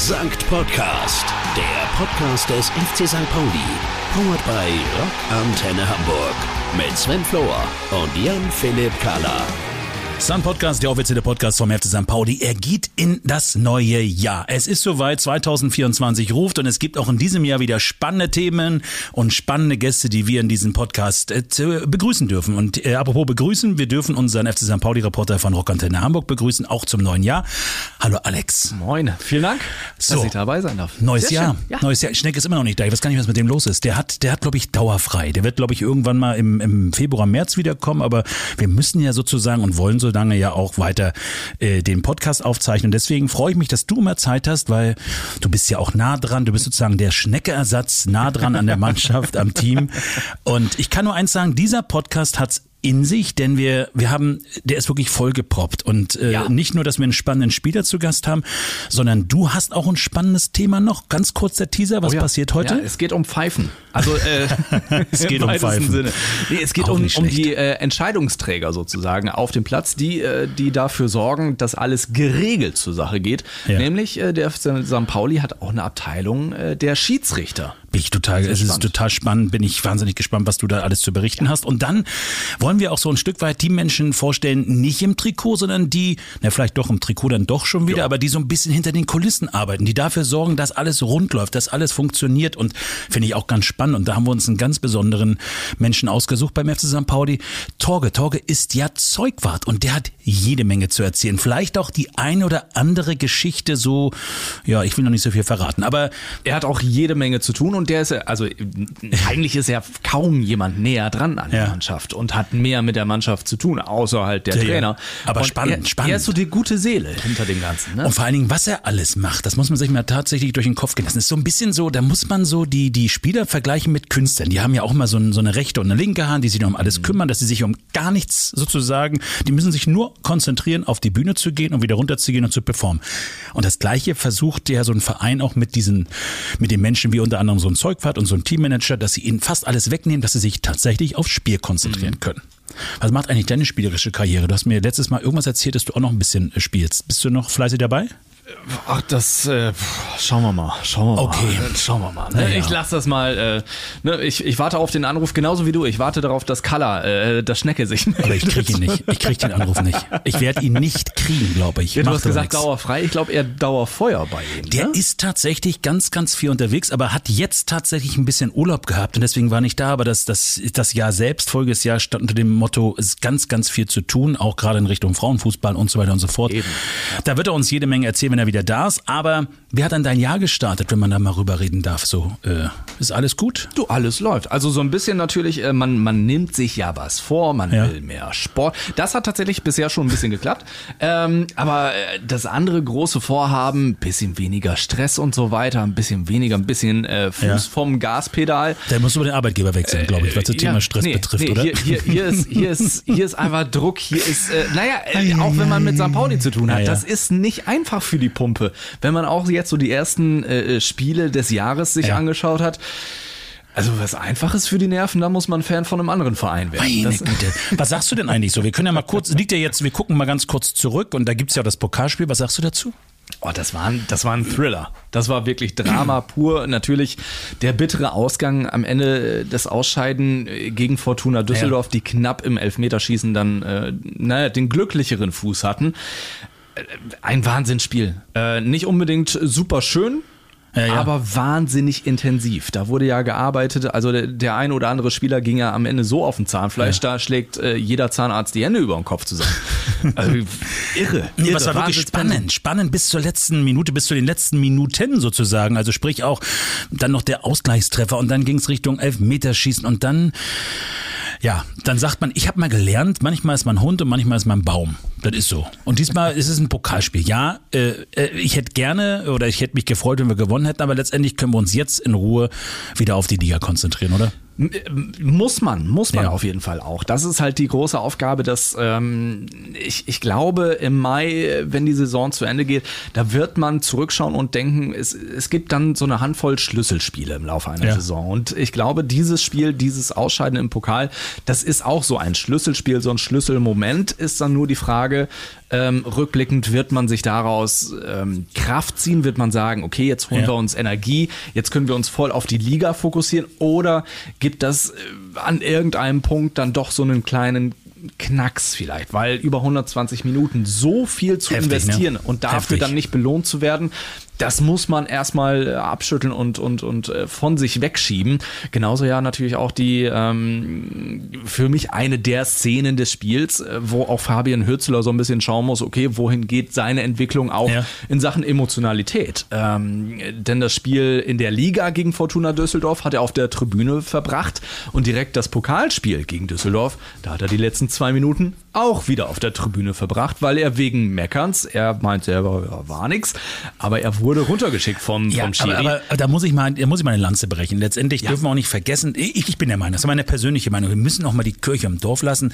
Sankt Podcast, der Podcast des FC St. Pauli. Powered by Rock Antenne Hamburg. Mit Sven Flohr und Jan-Philipp Kahler. Sun Podcast, der offizielle Podcast vom FC St. Pauli. Er geht in das neue Jahr. Es ist soweit, 2024 ruft und es gibt auch in diesem Jahr wieder spannende Themen und spannende Gäste, die wir in diesem Podcast äh, begrüßen dürfen. Und äh, apropos begrüßen, wir dürfen unseren FC St. Pauli-Reporter von Rockantenne Hamburg begrüßen, auch zum neuen Jahr. Hallo Alex. Moin, vielen Dank, So. dass ich dabei sein darf. Neues Sehr Jahr. Ja. Neues Jahr. Schneck ist immer noch nicht da. Ich weiß gar nicht, was mit dem los ist. Der hat, der hat, glaube ich, dauerfrei. Der wird, glaube ich, irgendwann mal im, im Februar, März wiederkommen. Aber wir müssen ja sozusagen und wollen so lange ja auch weiter äh, den Podcast aufzeichnen. Deswegen freue ich mich, dass du immer Zeit hast, weil du bist ja auch nah dran. Du bist sozusagen der Schnecke-Ersatz, nah dran an der Mannschaft, am Team. Und ich kann nur eins sagen, dieser Podcast hat's in sich, denn wir, wir haben, der ist wirklich vollgeproppt. Und äh, Ja. nicht nur, dass wir einen spannenden Spieler zu Gast haben, sondern du hast auch ein spannendes Thema noch. Ganz kurz der Teaser, was Oh ja. passiert heute? Ja, es geht um Pfeifen. Also äh, Es geht um Pfeifen. Sinne. Nee, es geht Auch um, um die äh, Entscheidungsträger sozusagen auf dem Platz, die, äh, die dafür sorgen, dass alles geregelt zur Sache geht. Nämlich äh, der FC St. Pauli hat auch eine Abteilung äh, der Schiedsrichter. Bin ich total, es ist total spannend, bin ich wahnsinnig gespannt, was du da alles zu berichten hast. Und dann wollen wir auch so ein Stück weit die Menschen vorstellen, nicht im Trikot, sondern die, na vielleicht doch im Trikot dann doch schon wieder, aber die so ein bisschen hinter den Kulissen arbeiten, die dafür sorgen, dass alles rund läuft, dass alles funktioniert und finde ich auch ganz spannend. Und da haben wir uns einen ganz besonderen Menschen ausgesucht beim FC St. Pauli. Torge. Torge ist ja Zeugwart und der hat jede Menge zu erzählen. Vielleicht auch die eine oder andere Geschichte so, ja, ich will noch nicht so viel verraten, aber Er hat auch jede Menge zu tun und der ist, ja- also eigentlich ist ja kaum jemand näher dran an Ja. der Mannschaft und hat mehr mit der Mannschaft zu tun, außer halt der Ja, ja. Trainer. Aber und spannend, er, spannend. Er ist so die gute Seele hinter dem Ganzen. Ne? Und vor allen Dingen, was er alles macht, das muss man sich mal tatsächlich durch den Kopf gehen lassen. Das ist so ein bisschen so, da muss man so die, die Spieler vergleichen mit Künstlern. Die haben ja auch mal so, ein, so eine rechte und eine linke Hand, die sich um alles kümmern, dass sie sich um gar nichts sozusagen, die müssen sich nur konzentrieren, auf die Bühne zu gehen und wieder runterzugehen und zu performen. Und das Gleiche versucht ja so ein Verein auch mit diesen, mit den Menschen wie unter anderem so ein Zeugwart und so ein Teammanager, dass sie ihnen fast alles wegnehmen, dass sie sich tatsächlich aufs Spiel konzentrieren können. Was macht eigentlich deine spielerische Karriere? Du hast mir letztes Mal irgendwas erzählt, dass du auch noch ein bisschen äh, spielst. Bist du noch fleißig dabei? Ach, das äh, schauen wir mal. Schauen wir Okay. mal. Schauen wir mal. Ne? Na ja. Ich lasse das mal. Äh, ne? ich, ich warte auf den Anruf genauso wie du. Ich warte darauf, dass Kalla, äh, das Schnecke sich Aber ich krieg ihn nicht. Ich krieg den Anruf nicht. Ich werde ihn nicht kriegen, glaube ich. Ja, du hast gesagt nix. dauerfrei. Ich glaube eher Dauerfeuer bei ihm. Der ne? ist tatsächlich ganz, ganz viel unterwegs, aber hat jetzt tatsächlich ein bisschen Urlaub gehabt und deswegen war nicht da. Aber das, das, das Jahr selbst, voriges Jahr, stand unter dem Motto, es ist ganz, ganz viel zu tun, auch gerade in Richtung Frauenfußball und so weiter und so fort. Eben, Da wird er uns jede Menge erzählen, wenn er wieder da ist. Aber wie hat dann dein Jahr gestartet, wenn man da mal rüber reden darf? So, äh, ist alles gut? Du, alles läuft. Also so ein bisschen natürlich, äh, man, man nimmt sich ja was vor, man Ja. will mehr Sport. Das hat tatsächlich bisher schon ein bisschen geklappt. Ähm, aber äh, das andere große Vorhaben, bisschen weniger Stress und so weiter, ein bisschen weniger, ein bisschen äh, Fuß Ja. vom Gaspedal. Da musst du den Arbeitgeber wechseln, glaube ich, was das Thema Ja, Stress nee, betrifft, nee, oder? Hier, hier, hier, ist, hier, ist, hier ist einfach Druck, hier ist, äh, naja, äh, auch wenn man mit St. Pauli zu tun hat, das ist nicht einfach für die Pumpe. Wenn man auch jetzt so die ersten äh, Spiele des Jahres sich Ja. angeschaut hat, also was Einfaches für die Nerven, da muss man Fan von einem anderen Verein werden. Meine Güte. Was sagst du denn eigentlich so? Wir können ja mal kurz, liegt ja jetzt, wir gucken mal ganz kurz zurück und da gibt's ja das Pokalspiel. Was sagst du dazu? oh, das war, ein, das war ein Thriller. Das war wirklich Drama pur. Natürlich der bittere Ausgang am Ende des Ausscheiden äh, gegen Fortuna Düsseldorf, die knapp im Elfmeterschießen dann äh, naja, den glücklicheren Fuß hatten. Ein Wahnsinnsspiel. Äh, nicht unbedingt super schön. Ja, ja. Aber wahnsinnig intensiv. Da wurde ja gearbeitet. Also der, der ein oder andere Spieler ging ja am Ende so auf den Zahnfleisch, da schlägt äh, jeder Zahnarzt die Hände über den Kopf zusammen. Also, irre. Nee, irre. was war wirklich spannend. Spannend bis zur letzten Minute, bis zu den letzten Minuten sozusagen. Also sprich auch dann noch der Ausgleichstreffer und dann ging's Richtung Elfmeterschießen und dann, ja, dann sagt man, ich habe mal gelernt, manchmal ist man Hund und manchmal ist man Baum. Das ist so. Und diesmal ist es ein Pokalspiel. Ja, äh, äh, ich hätte gerne oder ich hätte mich gefreut, wenn wir gewonnen hätten, aber letztendlich können wir uns jetzt in Ruhe wieder auf die Liga konzentrieren, oder? Äh, Muss man, muss man Ja. auf jeden Fall auch. Das ist halt die große Aufgabe, dass ähm, ich, ich glaube, im Mai, wenn die Saison zu Ende geht, da wird man zurückschauen und denken, es, es gibt dann so eine Handvoll Schlüsselspiele im Laufe einer Ja. Saison. Und ich glaube, dieses Spiel, dieses Ausscheiden im Pokal, das ist auch so ein Schlüsselspiel, so ein Schlüsselmoment, ist dann nur die Frage, Ähm, rückblickend wird man sich daraus ähm, Kraft ziehen, wird man sagen, okay, jetzt holen Ja. wir uns Energie, jetzt können wir uns voll auf die Liga fokussieren oder gibt das äh, an irgendeinem Punkt dann doch so einen kleinen Knacks vielleicht, weil über 120 Minuten so viel zu Heftig, ne? investieren und dafür Heftig. dann nicht belohnt zu werden, das muss man erstmal äh, abschütteln und, und, und äh, von sich wegschieben. Genauso ja natürlich auch die ähm, für mich eine der Szenen des Spiels, äh, wo auch Fabian Hürzler so ein bisschen schauen muss, okay, wohin geht seine Entwicklung auch Ja. in Sachen Emotionalität. Ähm, denn das Spiel in der Liga gegen Fortuna Düsseldorf hat er auf der Tribüne verbracht und direkt das Pokalspiel gegen Düsseldorf, da hat er die letzten zwei Minuten auch wieder auf der Tribüne verbracht, weil er wegen Meckerns, er meint selber, ja, war nix, aber er wurde runtergeschickt vom, Ja, vom Schiri. aber, aber da muss ich mal, da muss ich mal eine Lanze brechen. Letztendlich dürfen wir auch nicht vergessen, ich, ich bin der Meinung, das ist meine persönliche Meinung, wir müssen auch mal die Kirche im Dorf lassen.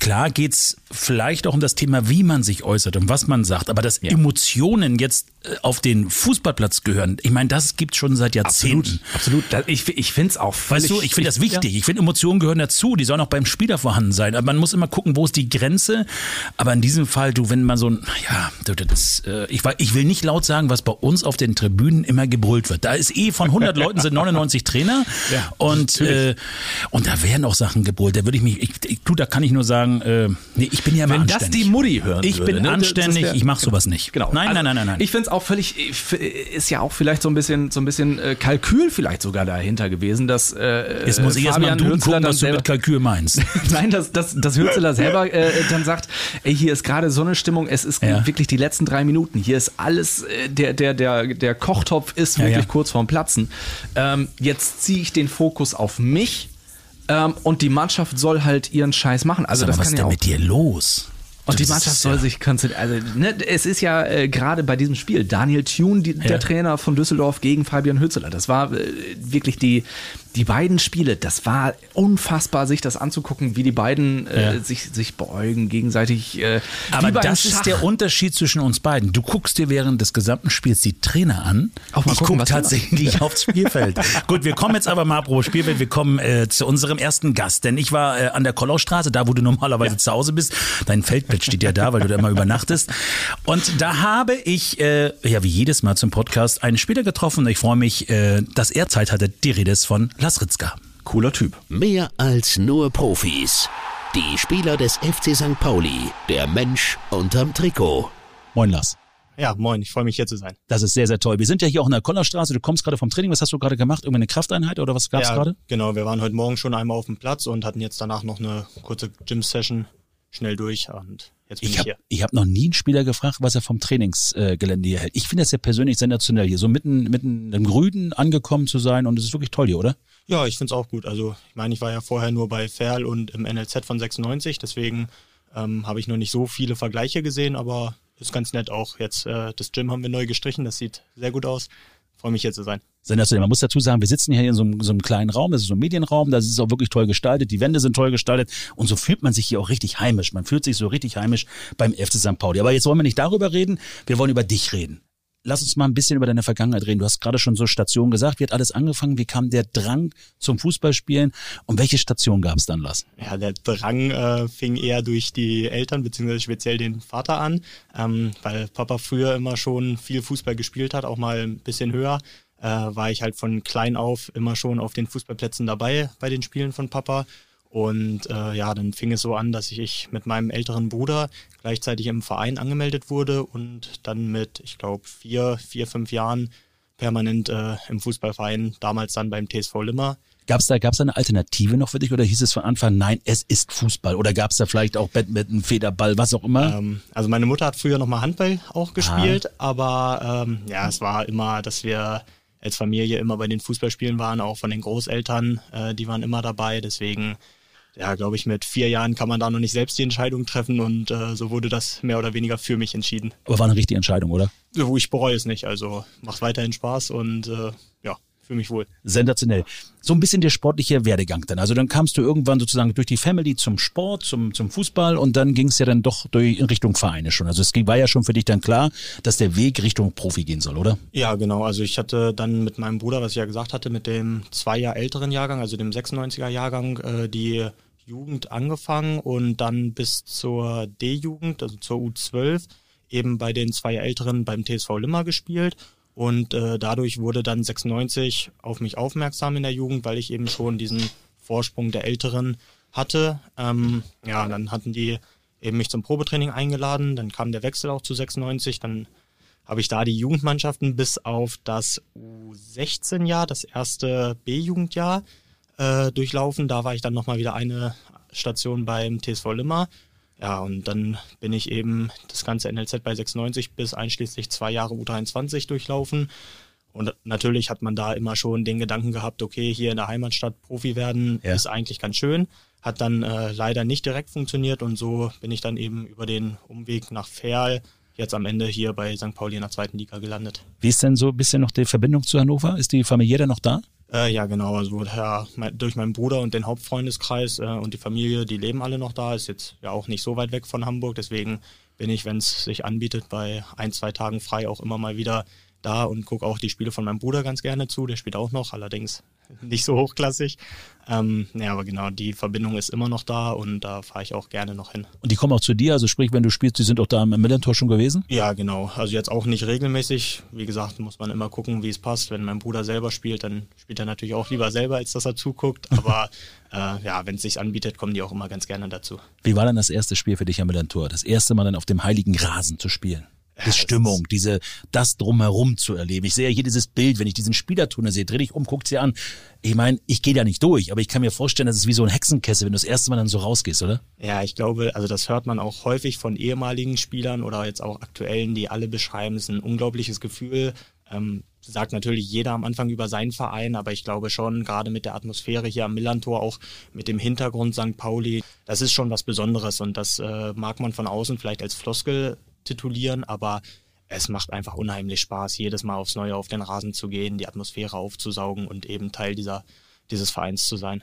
Klar geht's vielleicht auch um das Thema, wie man sich äußert und was man sagt, aber dass Emotionen jetzt äh, auf den Fußballplatz gehören, ich meine, das gibt's schon seit Jahrzehnten. Absolut. Da- Ich, ich finde es auch Weißt du, ich finde das wichtig. Ich finde, Emotionen gehören dazu. Die sollen auch beim Spieler vorhanden sein. Aber man muss immer gucken, wo ist die Grenze. Aber in diesem Fall, du, wenn man so ein, ja, das, äh, ich, ich will nicht laut sagen, was bei uns auf den Tribünen immer gebrüllt wird. Da ist eh von 100 Leuten sind 99 Trainer. Ja, und, äh, und da werden auch Sachen gebrüllt. Da würde ich mich, ich, ich, du, da kann ich nur sagen, äh, nee, ich bin ja immer Wenn das anständig. die Mutti hören Ich würde, bin ne, das anständig, wär- ich mache sowas nicht. Genau. Nein, Also, nein, nein, nein, nein. Ich finde es auch völlig, ich- ist ja auch vielleicht so ein bisschen, so ein bisschen äh, Kalkül vielleicht sogar dahinter gewesen, dass äh, Jetzt muss ich erst mal Hürzeler gucken, dann was du mit Kalkül meinst. Nein, dass, dass, dass Hürzeler selber äh, dann sagt, ey, hier ist gerade so eine Stimmung, es ist Ja. wirklich die letzten drei Minuten, hier ist alles, äh, der, der, der, der Kochtopf ist wirklich ja. kurz vorm Platzen. Ähm, jetzt ziehe ich den Fokus auf mich ähm, und die Mannschaft soll halt ihren Scheiß machen. Also Sag mal, das was kann ist ja denn mit dir los? und die Mannschaft soll ja- sich konzentrieren. Also, ne, es ist ja äh, gerade bei diesem Spiel Daniel Thune, die, Ja. der Trainer von Düsseldorf gegen Fabian Hützeler. Das war äh, wirklich die, die beiden Spiele. Das war unfassbar, sich das anzugucken, wie die beiden äh, Ja. sich, sich beäugen, gegenseitig. Äh, Aber das Schach. ist der Unterschied zwischen uns beiden. Du guckst dir während des gesamten Spiels die Trainer an. Auch mal ich gucke tatsächlich aufs Spielfeld. Gut, wir kommen jetzt aber mal pro Spielfeld. Wir kommen äh, zu unserem ersten Gast. Denn ich war äh, an der Kollaustraße, da wo du normalerweise zu Hause bist. Dein Feldbett steht ja da, weil du da immer übernachtest. Und da habe ich, äh, ja wie jedes Mal zum Podcast, einen Spieler getroffen. Ich freue mich, äh, dass er Zeit hatte. Die Rede ist von Lasritzka. Cooler Typ. Mehr als nur Profis. Die Spieler des FC St. Pauli. Der Mensch unterm Trikot. Moin Lars. Ja, moin, ich freue mich hier zu sein. Das ist sehr, sehr toll. Wir sind ja hier auch in der Kollerstraße. Du kommst gerade vom Training. Was hast du gerade gemacht? Irgendeine Krafteinheit oder was gab's ja, gerade? Genau, wir waren heute Morgen schon einmal auf dem Platz und hatten jetzt danach noch eine kurze Gym-Session schnell durch und jetzt bin ich, Ich habe hier. ich hab noch nie einen Spieler gefragt, was er vom Trainingsgelände hier hält. Ich finde das ja persönlich sensationell, hier so mitten, mitten im Grünen angekommen zu sein und es ist wirklich toll hier, oder? Ja, ich find's auch gut. Also ich meine, ich war ja vorher nur bei Ferl und im NLZ von 96, deswegen ähm, habe ich noch nicht so viele Vergleiche gesehen, aber ist ganz nett auch. Jetzt äh, das Gym haben wir neu gestrichen, das sieht sehr gut aus. Freue mich hier zu sein. Man muss dazu sagen, wir sitzen hier in so einem, so einem kleinen Raum, das ist so ein Medienraum, das ist auch wirklich toll gestaltet, die Wände sind toll gestaltet und so fühlt man sich hier auch richtig heimisch. Man fühlt sich so richtig heimisch beim FC St. Pauli. Aber jetzt wollen wir nicht darüber reden, wir wollen über dich reden. Lass uns mal ein bisschen über deine Vergangenheit reden. Du hast gerade schon so Stationen gesagt. Wie hat alles angefangen? Wie kam der Drang zum Fußballspielen? Und welche Station gab es dann, Lars? Ja, der Drang äh, fing eher durch die Eltern, beziehungsweise speziell den Vater an, ähm, weil Papa früher immer schon viel Fußball gespielt hat, auch mal ein bisschen höher. Äh, war ich halt von klein auf immer schon auf den Fußballplätzen dabei bei den Spielen von Papa. Und äh, ja, dann fing es so an, dass ich mit meinem älteren Bruder gleichzeitig im Verein angemeldet wurde und dann mit, ich glaube, vier, vier, fünf Jahren permanent äh, im Fußballverein, damals dann beim TSV Limmer. Gab es da, gab's da eine Alternative noch für dich oder hieß es von Anfang, nein, es ist Fußball? Oder gab es da vielleicht auch Badminton, Federball, was auch immer? Ähm, also meine Mutter hat früher nochmal Handball auch gespielt, aber ähm, ja, es war immer, dass wir als Familie immer bei den Fußballspielen waren, auch von den Großeltern, äh, die waren immer dabei. Deswegen, ja, glaube ich, mit vier Jahren kann man da noch nicht selbst die Entscheidung treffen und äh, so wurde das mehr oder weniger für mich entschieden. Aber war eine richtige Entscheidung, oder? Ich bereue es nicht, also macht weiterhin Spaß und äh, ja, fühle mich wohl. Sensationell. So ein bisschen der sportliche Werdegang dann. Also dann kamst du irgendwann sozusagen durch die Family zum Sport, zum, zum Fußball und dann ging es ja dann doch durch, in Richtung Vereine schon. Also es ging- war ja schon für dich dann klar, dass der Weg Richtung Profi gehen soll, oder? Ja, genau. Also ich hatte dann mit meinem Bruder, was ich ja gesagt hatte, mit dem zwei Jahr älteren Jahrgang, also dem 96er Jahrgang, äh, die Jugend angefangen und dann bis zur D-Jugend, also zur U12, eben bei den zwei Älteren beim TSV Limmer gespielt. Und äh, dadurch wurde dann 96 auf mich aufmerksam in der Jugend, weil ich eben schon diesen Vorsprung der Älteren hatte. Ähm, ja, dann hatten die eben mich zum Probetraining eingeladen, dann kam der Wechsel auch zu 96, dann habe ich da die Jugendmannschaften bis auf das U16-Jahr, das erste B-Jugendjahr äh, durchlaufen. Da war ich dann nochmal wieder eine Station beim TSV Limmer. Ja, und dann bin ich eben das ganze NLZ bei 96 bis einschließlich zwei Jahre U23 durchlaufen. Und natürlich hat man da immer schon den Gedanken gehabt, okay, hier in der Heimatstadt Profi werden ja. ist eigentlich ganz schön. Hat dann äh, leider nicht direkt funktioniert und so bin ich dann eben über den Umweg nach Ferl jetzt am Ende hier bei St. Pauli in der zweiten Liga gelandet. Wie ist denn so ein bisschen noch die Verbindung zu Hannover? Ist die Familie denn noch da? Äh, ja, genau. Also ja, durch meinen Bruder und den Hauptfreundeskreis äh, und die Familie, die leben alle noch da. Ist jetzt ja auch nicht so weit weg von Hamburg. Deswegen bin ich, wenn es sich anbietet, bei ein, zwei Tagen frei auch immer mal wieder da und gucke auch die Spiele von meinem Bruder ganz gerne zu. Der spielt auch noch, allerdings nicht so hochklassig. Ähm, ja, aber genau, die Verbindung ist immer noch da und da fahre ich auch gerne noch hin. Und die kommen auch zu dir, also sprich, wenn du spielst, die sind auch da im Millentor schon gewesen? Ja, genau. Also jetzt auch nicht regelmäßig. Wie gesagt, muss man immer gucken, wie es passt. Wenn mein Bruder selber spielt, dann spielt er natürlich auch lieber selber, als dass er zuguckt. Aber äh, ja, wenn es sich anbietet, kommen die auch immer ganz gerne dazu. Wie war dann das erste Spiel für dich am Millentor? Das erste Mal dann auf dem heiligen Rasen zu spielen? Die Stimmung, diese, das drumherum zu erleben. Ich sehe ja hier dieses Bild, wenn ich diesen Spielertunnel sehe, dreh dich um, guck sie an. Ich meine, ich gehe da nicht durch, aber ich kann mir vorstellen, das ist wie so ein Hexenkessel, wenn du das erste Mal dann so rausgehst, oder? Ja, ich glaube, also das hört man auch häufig von ehemaligen Spielern oder jetzt auch aktuellen, die alle beschreiben, es ist ein unglaubliches Gefühl. Ähm, sagt natürlich jeder am Anfang über seinen Verein, aber ich glaube schon, gerade mit der Atmosphäre hier am Millantor, auch mit dem Hintergrund St. Pauli, das ist schon was Besonderes und das äh, mag man von außen vielleicht als Floskel titulieren, aber es macht einfach unheimlich Spaß, jedes Mal aufs Neue auf den Rasen zu gehen, die Atmosphäre aufzusaugen und eben Teil dieser, dieses Vereins zu sein.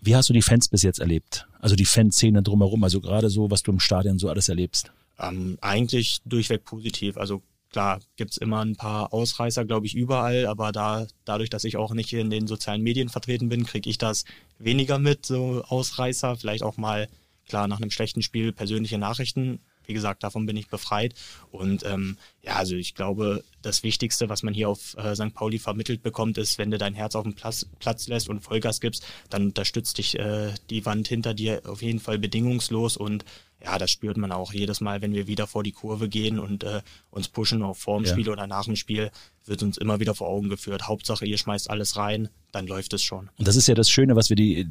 Wie hast du die Fans bis jetzt erlebt? Also die Fanszene drumherum, also gerade so, was du im Stadion so alles erlebst? Ähm, eigentlich durchweg positiv. Also klar, gibt's immer ein paar Ausreißer, glaube ich, überall, aber da, dadurch, dass ich auch nicht in den sozialen Medien vertreten bin, kriege ich das weniger mit, so Ausreißer, vielleicht auch mal, klar, nach einem schlechten Spiel persönliche Nachrichten wie gesagt, davon bin ich befreit. Und ähm, ja, also ich glaube, das Wichtigste, was man hier auf äh, St. Pauli vermittelt bekommt, ist, wenn du dein Herz auf den Platz, Platz lässt und Vollgas gibst, dann unterstützt dich äh, die Wand hinter dir auf jeden Fall bedingungslos und ja, das spürt man auch jedes Mal, wenn wir wieder vor die Kurve gehen und äh, uns pushen, auch vor dem ja. Spiel oder nach dem Spiel, wird uns immer wieder vor Augen geführt. Hauptsache, ihr schmeißt alles rein, dann läuft es schon. Und das ist ja das Schöne, was wir die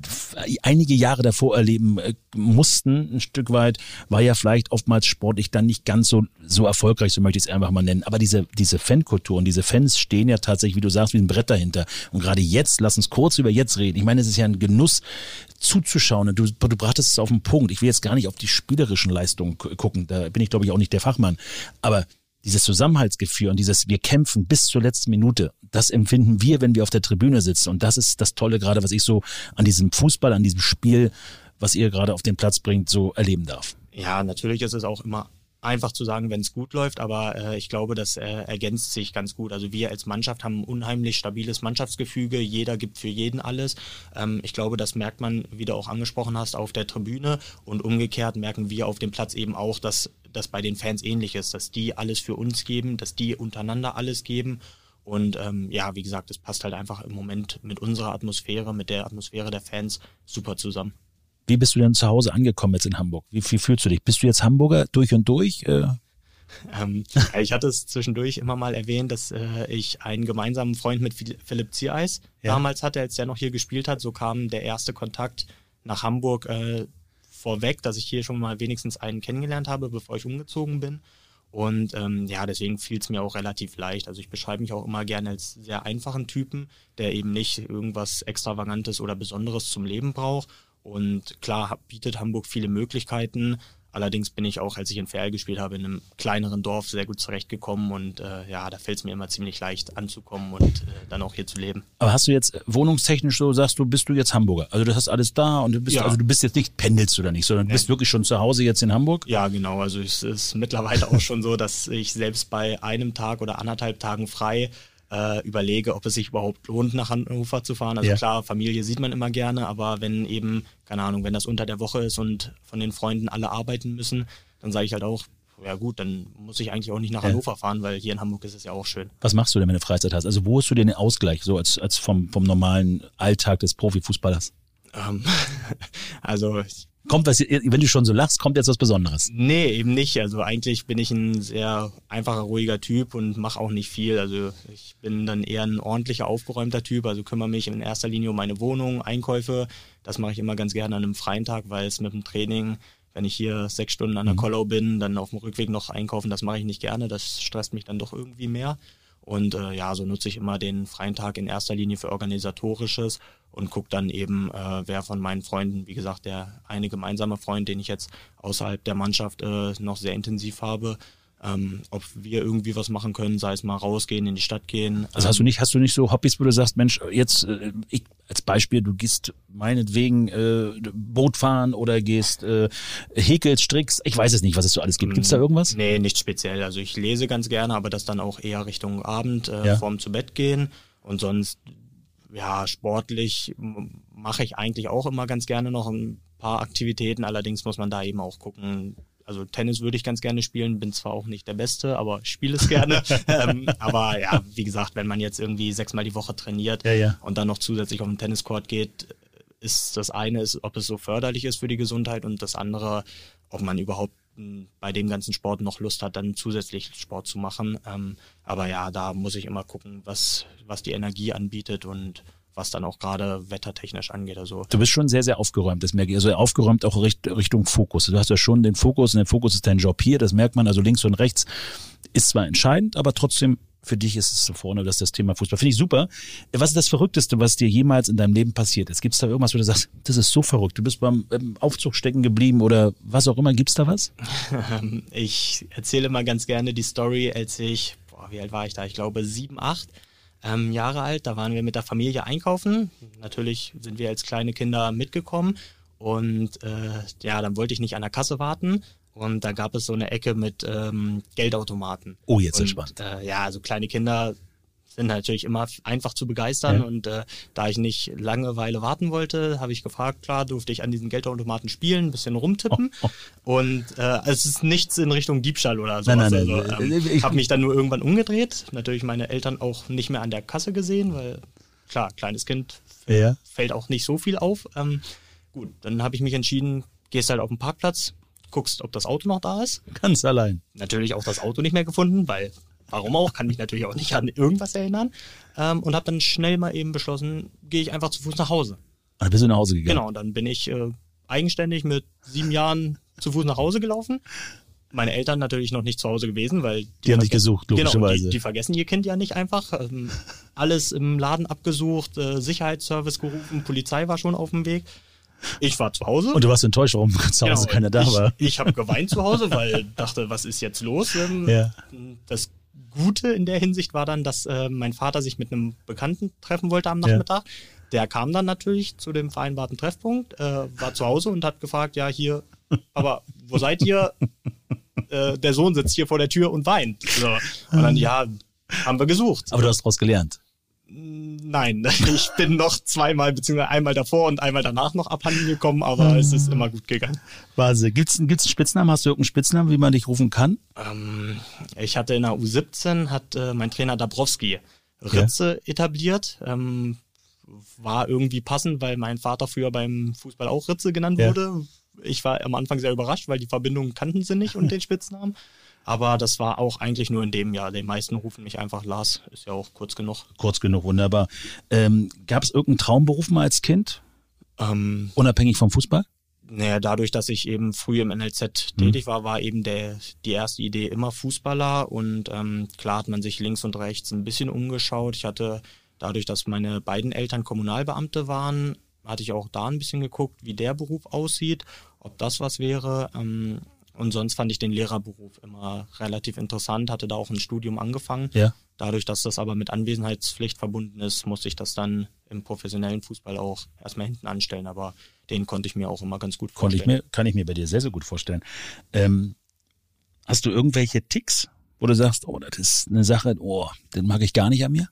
einige Jahre davor erleben äh, mussten, ein Stück weit, war ja vielleicht oftmals sportlich dann nicht ganz so, so erfolgreich, so möchte ich es einfach mal nennen. Aber diese, diese Fankultur und diese Fans stehen ja tatsächlich, wie du sagst, wie ein Brett dahinter. Und gerade jetzt, lass uns kurz über jetzt reden. Ich meine, es ist ja ein Genuss zuzuschauen. Du, du brachtest es auf den Punkt. Ich will jetzt gar nicht auf die spielerischen Leistungen gucken. Da bin ich, glaube ich, auch nicht der Fachmann. Aber dieses Zusammenhaltsgefühl und dieses wir kämpfen bis zur letzten Minute, das empfinden wir, wenn wir auf der Tribüne sitzen. Und das ist das Tolle gerade, was ich so an diesem Fußball, an diesem Spiel, was ihr gerade auf den Platz bringt, so erleben darf. Ja, natürlich ist es auch immer einfach zu sagen, wenn es gut läuft, aber äh, ich glaube, das äh, ergänzt sich ganz gut. Also wir als Mannschaft haben ein unheimlich stabiles Mannschaftsgefüge, jeder gibt für jeden alles. Ähm, ich glaube, das merkt man, wie du auch angesprochen hast, auf der Tribüne und umgekehrt merken wir auf dem Platz eben auch, dass das bei den Fans ähnlich ist, dass die alles für uns geben, dass die untereinander alles geben. Und ähm, ja, wie gesagt, es passt halt einfach im Moment mit unserer Atmosphäre, mit der Atmosphäre der Fans super zusammen. Wie bist du denn zu Hause angekommen jetzt in Hamburg? Wie, wie fühlst du dich? Bist du jetzt Hamburger durch und durch? Äh? Ähm, ich hatte es zwischendurch immer mal erwähnt, dass äh, ich einen gemeinsamen Freund mit Philipp Ziereis ja. damals hatte, als der noch hier gespielt hat. So kam der erste Kontakt nach Hamburg äh, vorweg, dass ich hier schon mal wenigstens einen kennengelernt habe, bevor ich umgezogen bin. Und ähm, ja, deswegen fiel es mir auch relativ leicht. Also ich beschreibe mich auch immer gerne als sehr einfachen Typen, der eben nicht irgendwas Extravagantes oder Besonderes zum Leben braucht und klar bietet Hamburg viele Möglichkeiten. Allerdings bin ich auch, als ich in Ferl gespielt habe, in einem kleineren Dorf sehr gut zurechtgekommen und äh, ja, da fällt es mir immer ziemlich leicht anzukommen und äh, dann auch hier zu leben. Aber hast du jetzt äh, wohnungstechnisch so, sagst du, bist du jetzt Hamburger? Also du hast alles da und du bist, ja. also du bist jetzt nicht, pendelst oder nicht, sondern du bist wirklich schon zu Hause jetzt in Hamburg? Ja, genau. Also es ist mittlerweile auch schon so, dass ich selbst bei einem Tag oder anderthalb Tagen frei äh, überlege, ob es sich überhaupt lohnt, nach Hannover zu fahren. Also Ja. klar, Familie sieht man immer gerne, aber wenn eben, keine Ahnung, wenn das unter der Woche ist und von den Freunden alle arbeiten müssen, dann sage ich halt auch, ja gut, dann muss ich eigentlich auch nicht nach Ja. Hannover fahren, weil hier in Hamburg ist es ja auch schön. Was machst du denn, wenn du Freizeit hast? Also wo hast du den Ausgleich, so als, als vom, vom normalen Alltag des Profifußballers? Ähm, also ich Kommt was, wenn du schon so lachst, kommt jetzt was Besonderes. Nee, eben nicht. Also eigentlich bin ich ein sehr einfacher, ruhiger Typ und mache auch nicht viel. Also ich bin dann eher ein ordentlicher, aufgeräumter Typ. Also kümmere mich in erster Linie um meine Wohnung, Einkäufe. Das mache ich immer ganz gerne an einem freien Tag, weil es mit dem Training, wenn ich hier sechs Stunden an der Kollau bin, dann auf dem Rückweg noch einkaufen, das mache ich nicht gerne. Das stresst mich dann doch irgendwie mehr. Und äh, ja, so nutze ich immer den freien Tag in erster Linie für organisatorisches und gucke dann eben, äh, wer von meinen Freunden, wie gesagt, der eine gemeinsame Freund, den ich jetzt außerhalb der Mannschaft äh, noch sehr intensiv habe, ähm, ob wir irgendwie was machen können, sei es mal rausgehen, in die Stadt gehen. Also hast du nicht, hast du nicht so Hobbys, wo du sagst, Mensch, jetzt äh, ich als Beispiel, du gehst meinetwegen äh, Boot fahren oder gehst äh, häkelst, strickst, ich weiß es nicht, was es so alles gibt. Gibt's da irgendwas? Nee, nicht speziell. Also ich lese ganz gerne, aber das dann auch eher Richtung Abend, äh, Ja. vorm zu Bett gehen. Und sonst, ja, sportlich mache ich eigentlich auch immer ganz gerne noch ein paar Aktivitäten. Allerdings muss man da eben auch gucken. Also Tennis würde ich ganz gerne spielen, bin zwar auch nicht der Beste, aber spiele es gerne. ähm, aber ja, wie gesagt, wenn man jetzt irgendwie sechsmal die Woche trainiert Ja, ja. und dann noch zusätzlich auf den Tenniscourt geht, ist das eine, ist, ob es so förderlich ist für die Gesundheit und das andere, ob man überhaupt m, bei dem ganzen Sport noch Lust hat, dann zusätzlich Sport zu machen. Ähm, aber ja, da muss ich immer gucken, was, was die Energie anbietet und was dann auch gerade wettertechnisch angeht. Also Du bist schon sehr, sehr aufgeräumt, das merke ich. Also aufgeräumt auch Richt, Richtung Fokus. Du hast ja schon den Fokus und der Fokus ist dein Job hier, das merkt man. Also links und rechts ist zwar entscheidend, aber trotzdem für dich ist es so vorne, das ist das Thema Fußball. Finde ich super. Was ist das Verrückteste, was dir jemals in deinem Leben passiert ist? Gibt es da irgendwas, wo du sagst, das ist so verrückt, du bist beim Aufzug stecken geblieben oder was auch immer, Gibt es da was? Ich erzähle mal ganz gerne die Story, als ich, boah, wie alt war ich da? Ich glaube sieben, acht ähm, Jahre alt. Da waren wir mit der Familie einkaufen. Natürlich sind wir als kleine Kinder mitgekommen. Und äh, ja, dann wollte ich nicht an der Kasse warten. Und da gab es so eine Ecke mit ähm, Geldautomaten. Oh, jetzt und, entspannt. Äh, ja, also kleine Kinder sind natürlich immer einfach zu begeistern. Ja. Und äh, da ich nicht Langeweile warten wollte, habe ich gefragt, klar, durfte ich an diesen Geldautomaten spielen, ein bisschen rumtippen. Oh, Und äh, es ist nichts in Richtung Diebstahl oder so. Nein, nein, also, ähm, Ich- habe mich dann nur irgendwann umgedreht. Natürlich meine Eltern auch nicht mehr an der Kasse gesehen, weil klar, kleines Kind Ja. fällt auch nicht so viel auf. Ähm, gut, dann habe ich mich entschieden, gehst halt auf den Parkplatz, guckst, ob das Auto noch da ist. Ganz allein. Natürlich auch das Auto nicht mehr gefunden, weil warum auch, kann mich natürlich auch nicht an irgendwas erinnern. Ähm, und habe dann schnell mal eben beschlossen, gehe ich einfach zu Fuß nach Hause. Und dann bist du nach Hause gegangen. Genau, und dann bin ich äh, eigenständig mit sieben Jahren zu Fuß nach Hause gelaufen. Meine Eltern natürlich noch nicht zu Hause gewesen, weil Die haben dich gesucht, Genau, logischerweise. die, die vergessen ihr Kind ja nicht einfach. Ähm, alles im Laden abgesucht, äh, Sicherheitsservice gerufen, Polizei war schon auf dem Weg. Ich war zu Hause. Und du warst enttäuscht, warum zu Hause Genau, keiner da ich, war. Ich habe geweint zu Hause, weil dachte, was ist jetzt los? Ähm, Ja. Das Gute in der Hinsicht war dann, dass äh, mein Vater sich mit einem Bekannten treffen wollte am Nachmittag. Der kam dann natürlich zu dem vereinbarten Treffpunkt, äh, war zu Hause und hat gefragt, ja hier, aber wo seid ihr? äh, der Sohn sitzt hier vor der Tür und weint. So. Und dann, ja, haben wir gesucht. Aber du hast daraus gelernt. Nein, ich bin noch zweimal, beziehungsweise einmal davor und einmal danach noch abhanden gekommen, aber es ist immer gut gegangen. Wahnsinn. Gibt's, gibt's einen Spitznamen? Hast du irgendeinen Spitznamen, wie man dich rufen kann? Ähm, ich hatte in der U17, hat äh, mein Trainer Dabrowski Ritze etabliert. Ähm, war irgendwie passend, weil mein Vater früher beim Fußball auch Ritze genannt Ja. wurde. Ich war am Anfang sehr überrascht, weil die Verbindungen kannten sie nicht und den Spitznamen. Aber das war auch eigentlich nur in dem Jahr. Die meisten rufen mich einfach Lars, ist ja auch kurz genug. Kurz genug, wunderbar. Ähm, Gab es irgendeinen Traumberuf mal als Kind, Ähm, unabhängig vom Fußball? Naja, dadurch, dass ich eben früh im NLZ tätig war, war eben der, die erste Idee immer Fußballer und ähm, klar hat man sich links und rechts ein bisschen umgeschaut. Ich hatte dadurch, dass meine beiden Eltern Kommunalbeamte waren, hatte ich auch da ein bisschen geguckt, wie der Beruf aussieht, ob das was wäre. Ähm, und sonst fand ich den Lehrerberuf immer relativ interessant, hatte da auch ein Studium angefangen. Ja. Dadurch, dass das aber mit Anwesenheitspflicht verbunden ist, musste ich das dann im professionellen Fußball auch erstmal hinten anstellen. Aber den konnte ich mir auch immer ganz gut Konnte vorstellen. ich mir, kann ich mir bei dir sehr, sehr gut vorstellen. Ähm, hast du irgendwelche Ticks, wo du sagst, oh, das ist eine Sache, oh, den mag ich gar nicht an mir?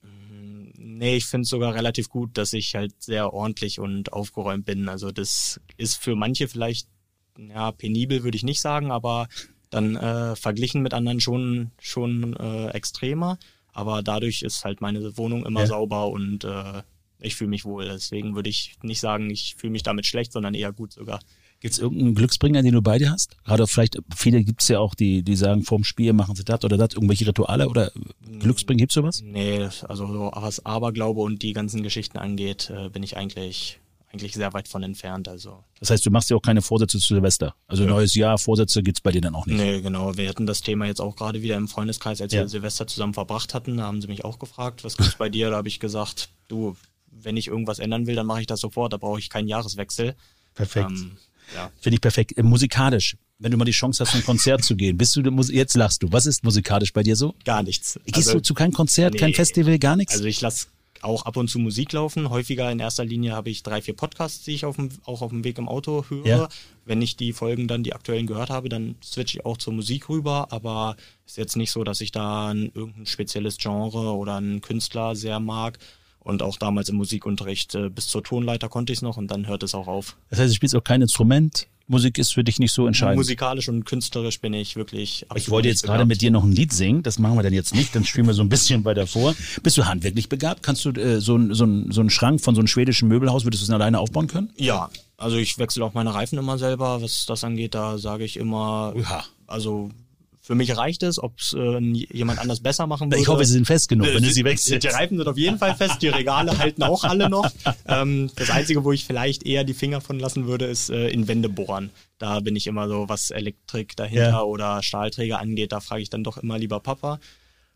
Nee, ich finde es sogar relativ gut, dass ich halt sehr ordentlich und aufgeräumt bin. Also das ist für manche vielleicht, ja, penibel würde ich nicht sagen, aber dann äh, verglichen mit anderen schon, schon äh, extremer. Aber dadurch ist halt meine Wohnung immer Ja. sauber und äh, ich fühle mich wohl. Deswegen würde ich nicht sagen, ich fühle mich damit schlecht, sondern eher gut sogar. Gibt es irgendeinen Glücksbringer, den du bei dir hast? Gerade vielleicht, viele gibt es ja auch, die, die sagen, vorm Spiel machen sie das oder das, irgendwelche Rituale oder Glücksbringer, gibt's sowas? Nee, also so was Aberglaube und die ganzen Geschichten angeht, äh, bin ich eigentlich, eigentlich sehr weit von entfernt. Also Das heißt, du machst dir auch keine Vorsätze zu Silvester. Also neues Jahr, Vorsätze gibt's bei dir dann auch nicht. Nee, genau. Wir hatten das Thema jetzt auch gerade wieder im Freundeskreis, als Ja. wir Silvester zusammen verbracht hatten. Da haben sie mich auch gefragt, was gibt's bei dir? Da habe ich gesagt, du, wenn ich irgendwas ändern will, dann mache ich das sofort. Da brauche ich keinen Jahreswechsel. Perfekt. Ähm, ja. Finde ich perfekt. Äh, musikalisch, wenn du mal die Chance hast, ein Konzert zu gehen, bist du, jetzt lachst du. Was ist musikalisch bei dir so? Gar nichts. Gehst du zu keinem Konzert, kein nee. Festival, gar nichts? Also ich lasse auch ab und zu Musik laufen. Häufiger in erster Linie habe ich drei, vier Podcasts, die ich auf dem, auch auf dem Weg im Auto höre. Ja. Wenn ich die Folgen dann, die aktuellen gehört habe, dann switche ich auch zur Musik rüber. Aber ist jetzt nicht so, dass ich da ein, irgendein spezielles Genre oder einen Künstler sehr mag. Und auch damals im Musikunterricht äh, bis zur Tonleiter konnte ich es noch und dann hört es auch auf. das heißt, du spielst auch kein Instrument. Musik ist für dich nicht so entscheidend. Musikalisch und künstlerisch bin ich wirklich. Ich wollte jetzt gerade mit dir noch ein Lied singen, das machen wir dann jetzt nicht, dann spielen wir so ein bisschen weiter vor. Bist du handwerklich begabt? Kannst du äh, so, so, so einen Schrank von so einem schwedischen Möbelhaus, würdest du es alleine aufbauen können? Ja, also ich wechsle auch meine Reifen immer selber. Was das angeht, da sage ich immer, Ja. also für mich reicht es, ob es äh, jemand anders besser machen würde. Ich hoffe, sie sind fest genug, wenn du sie Die wechselst. Reifen sind auf jeden Fall fest, die Regale halten auch alle noch. Ähm, das Einzige, wo ich vielleicht eher die Finger von lassen würde, ist äh, in Wände bohren. Da bin ich immer so, was Elektrik dahinter Ja. oder Stahlträger angeht, da frage ich dann doch immer lieber Papa.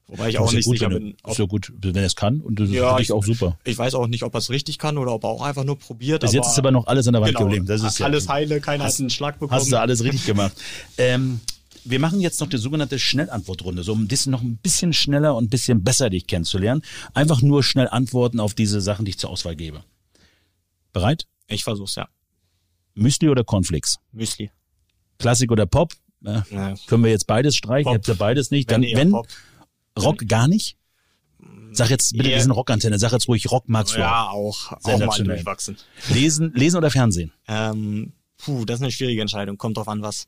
Wobei ich auch ja nicht gut, sicher wenn, bin, ob ist ja gut, wenn er es kann und das Ja, ist ich auch super. ich weiß auch nicht, ob er es richtig kann oder ob er auch einfach nur probiert. Bis jetzt ist aber noch alles an der Wand genau, geblieben. Das ist ja- alles heile, keiner hat einen Schlag bekommen. Hast du alles richtig gemacht. Ähm, wir machen jetzt noch die sogenannte Schnellantwortrunde, so um das noch ein bisschen schneller und ein bisschen besser dich kennenzulernen. Einfach nur schnell antworten auf diese Sachen, die ich zur Auswahl gebe. Bereit? Ich versuch's, ja. Müsli oder Cornflakes? Müsli. Klassik oder Pop? Äh, Ja. Können wir jetzt beides streichen? Pop. Ihr habt ja beides nicht. Dann, Wenn wenn. Rock gar nicht? Sag jetzt bitte, Eher- wir sind Rockantenne. Sag jetzt ruhig Rock magst du Ja, auch. auch, auch mal durchwachsen. Lesen, lesen oder Fernsehen? Ähm, puh, das ist eine schwierige Entscheidung. Kommt drauf an, was.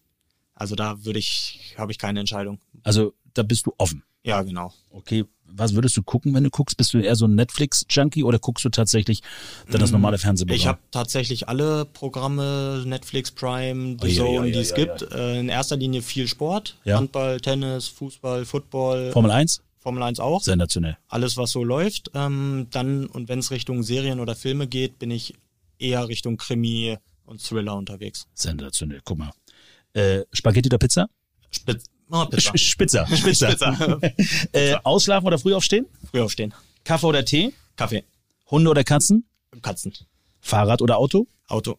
Also da würde ich, habe ich keine Entscheidung. Also da bist du offen. Ja, genau. Okay, was würdest du gucken, wenn du guckst? Bist du eher so ein Netflix-Junkie oder guckst du tatsächlich dann das normale Fernsehprogramm? Ich habe tatsächlich alle Programme, Netflix, Prime, Oh, The ja, Zone, ja, ja, die es ja, gibt. In erster Linie viel Sport. Ja. Handball, Tennis, Fußball, Football, Formel 1? Formel 1 auch. Sensationell. Alles, was so läuft. Ähm, dann, und wenn es Richtung Serien oder Filme geht, bin ich eher Richtung Krimi und Thriller unterwegs. Sensationell. Guck mal. Äh, Spaghetti oder Pizza? Spitz, oh, Pizza. Sch- Spitzer. Spitzer. Pizza. äh, ausschlafen oder früh aufstehen? Früh aufstehen. Kaffee oder Tee? Kaffee. Hunde oder Katzen? Katzen. Fahrrad oder Auto? Auto.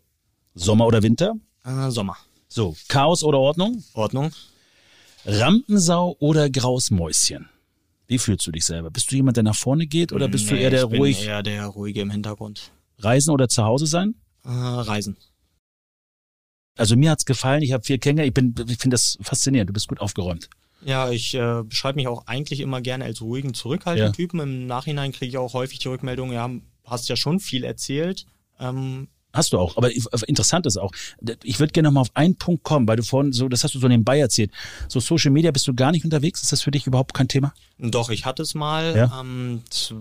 Sommer oder Winter? Äh, Sommer. So, Chaos oder Ordnung? Ordnung. Rampensau oder Grausmäuschen? Wie fühlst du dich selber? Bist du jemand, der nach vorne geht oder bist du Nee, eher der ich bin ruhig eher der ruhige im Hintergrund. reisen oder zu Hause sein? Äh, Reisen. Also mir hat's gefallen, ich habe vier Kinder, ich bin ich finde das faszinierend, du bist gut aufgeräumt. Ja, ich äh, beschreibe mich auch eigentlich immer gerne als ruhigen, zurückhaltenden Ja. Typen. Im Nachhinein kriege ich auch häufig die Rückmeldung, ja, hast ja schon viel erzählt. Ähm, Hast du auch, aber interessant ist auch, ich würde gerne noch mal auf einen Punkt kommen, weil du vorhin so, das hast du so nebenbei erzählt, so Social Media bist du gar nicht unterwegs, ist das für dich überhaupt kein Thema? doch, ich hatte es mal. Ja. Ähm, es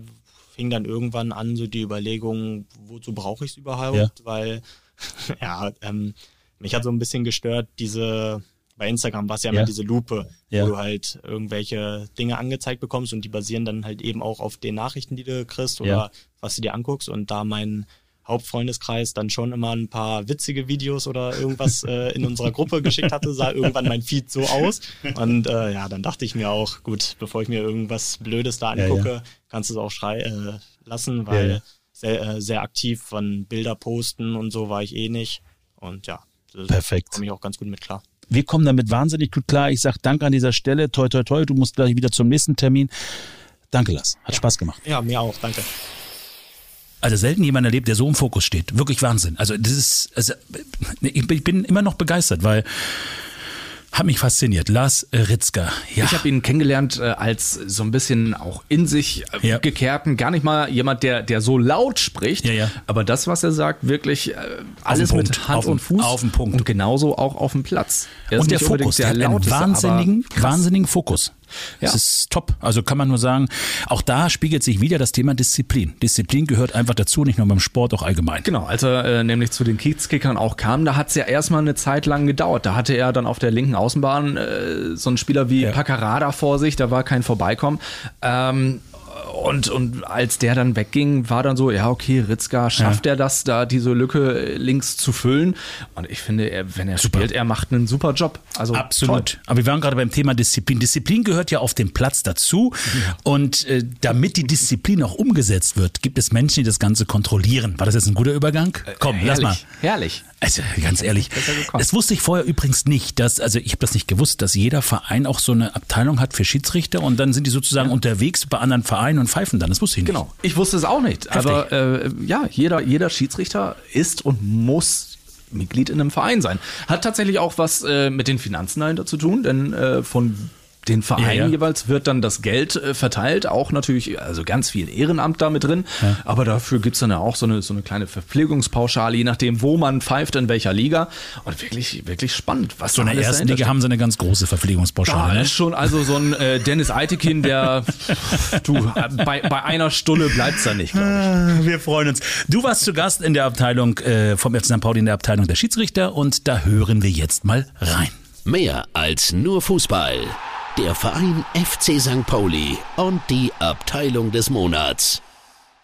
fing dann irgendwann an, so die Überlegung, wozu brauche ich es überhaupt? Ja. Weil, ja, ähm, mich hat so ein bisschen gestört, diese, bei Instagram war es ja immer Ja. diese Lupe, Ja. wo du halt irgendwelche Dinge angezeigt bekommst und die basieren dann halt eben auch auf den Nachrichten, die du kriegst oder Ja. was du dir anguckst. Und da mein Hauptfreundeskreis dann schon immer ein paar witzige Videos oder irgendwas äh, in unserer Gruppe geschickt hatte, sah irgendwann mein Feed so aus. Und äh, ja, dann dachte ich mir auch, gut, bevor ich mir irgendwas Blödes da angucke, kannst du es auch schrei äh, lassen, weil. Sehr, äh, sehr aktiv von Bilder posten und so war ich eh nicht. Und ja, das Perfekt. komme ich auch ganz gut mit klar. Wir kommen damit wahnsinnig gut klar. Ich sag Danke an dieser Stelle. Toi, toi, toi. Du musst gleich wieder zum nächsten Termin. Danke, Lars. Hat Spaß gemacht. Ja, mir auch, danke. Also selten jemand erlebt, der so im Fokus steht. Wirklich Wahnsinn. Also das ist, also, ich bin immer noch begeistert, weil Hat mich fasziniert. Lars Ritzka. Ja. Ich habe ihn kennengelernt äh, als so ein bisschen auch in sich äh, ja. gekehrten, gar nicht mal jemand, der, der so laut spricht. Ja, ja. Aber das, was er sagt, wirklich äh, alles mit Hand auf und Fuß. Auf den Punkt. Und genauso auch auf dem Platz. und der Fokus, der, der hat einen wahnsinnigen, wahnsinnigen Fokus. Ja. Das ist top. Also kann man nur sagen, auch da spiegelt sich wieder das Thema Disziplin. Disziplin gehört einfach dazu, nicht nur beim Sport, auch allgemein. Genau, als er äh, nämlich zu den Kiezkickern auch kam, da hat es ja erstmal eine Zeit lang gedauert. Da hatte er dann auf der linken Außenbahn äh, so einen Spieler wie ja. Paccarada vor sich, da war kein Vorbeikommen. Ähm, und, und als der dann wegging, war dann so, ja, okay, Ritzka, schafft ja. er das, da diese Lücke links zu füllen? Und ich finde, er, wenn er super. spielt, er macht einen super Job. Also Absolut. Toll. Aber wir waren gerade beim Thema Disziplin. Disziplin gehört ja auf dem Platz dazu. Ja. Und äh, damit die Disziplin auch umgesetzt wird, gibt es Menschen, die das Ganze kontrollieren. War das jetzt ein guter Übergang? Äh, Komm, herrlich, lass mal. Herrlich. Also ganz ehrlich, das wusste ich vorher übrigens nicht, dass, also ich habe das nicht gewusst, dass jeder Verein auch so eine Abteilung hat für Schiedsrichter und dann sind die sozusagen ja. unterwegs bei anderen Vereinen und pfeifen dann. Das wusste ich nicht. Genau. Ich wusste es auch nicht. Heftig. Aber äh, ja, jeder, jeder Schiedsrichter ist und muss Mitglied in einem Verein sein. Hat tatsächlich auch was äh, mit den Finanzen dahinter zu tun, denn äh, von den Vereinen ja, ja. jeweils wird dann das Geld äh, verteilt, auch natürlich, also ganz viel Ehrenamt da mit drin, ja. aber dafür gibt's dann ja auch so eine, so eine kleine Verpflegungspauschale, je nachdem, wo man pfeift, in welcher Liga. Und wirklich, wirklich spannend. Was so in der ersten Liga haben sie eine ganz große Verpflegungspauschale. Da ne? ist schon also so ein äh, Dennis Eitekin, der, du, bei, bei einer Stunde bleibt's da nicht, glaube ich. Ah, wir freuen uns. Du warst zu Gast in der Abteilung äh, vom FC St. Pauli in der Abteilung der Schiedsrichter und da hören wir jetzt mal rein. Mehr als nur Fußball der Verein FC St. Pauli und die Abteilung des Monats.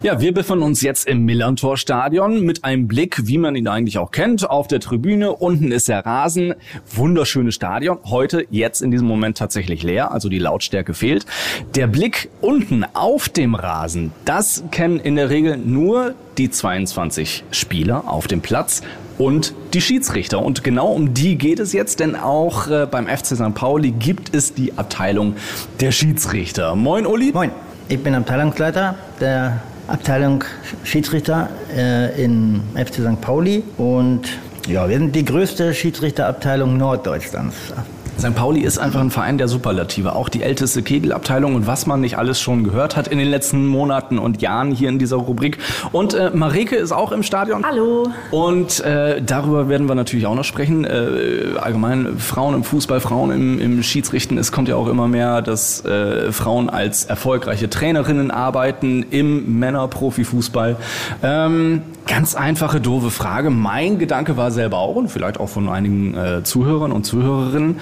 Ja, wir befinden uns jetzt im Millantor-Stadion mit einem Blick, wie man ihn eigentlich auch kennt, auf der Tribüne. Unten ist der Rasen. Wunderschönes Stadion. Heute, jetzt in diesem Moment tatsächlich leer, also die Lautstärke fehlt. Der Blick unten auf dem Rasen, das kennen in der Regel nur die 22 Spieler auf dem Platz und die Schiedsrichter. Und genau um die geht es jetzt, denn auch äh, beim FC St. Pauli gibt es die Abteilung der Schiedsrichter. Moin, Uli. Moin. Ich bin Abteilungsleiter der Abteilung Schiedsrichter äh, in FC St. Pauli und ja, wir sind die größte Schiedsrichterabteilung Norddeutschlands. St. Pauli ist einfach ein Verein der Superlative. Auch die älteste Kegelabteilung und was man nicht alles schon gehört hat in den letzten Monaten und Jahren hier in dieser Rubrik. Und äh, Mareke ist auch im Stadion. Hallo. Und äh, darüber werden wir natürlich auch noch sprechen. Äh, allgemein Frauen im Fußball, Frauen im, im Schiedsrichten. Es kommt ja auch immer mehr, dass äh, Frauen als erfolgreiche Trainerinnen arbeiten im Männerprofifußball. Ähm, ganz einfache, doofe Frage. Mein Gedanke war selber auch und vielleicht auch von einigen äh, Zuhörern und Zuhörerinnen,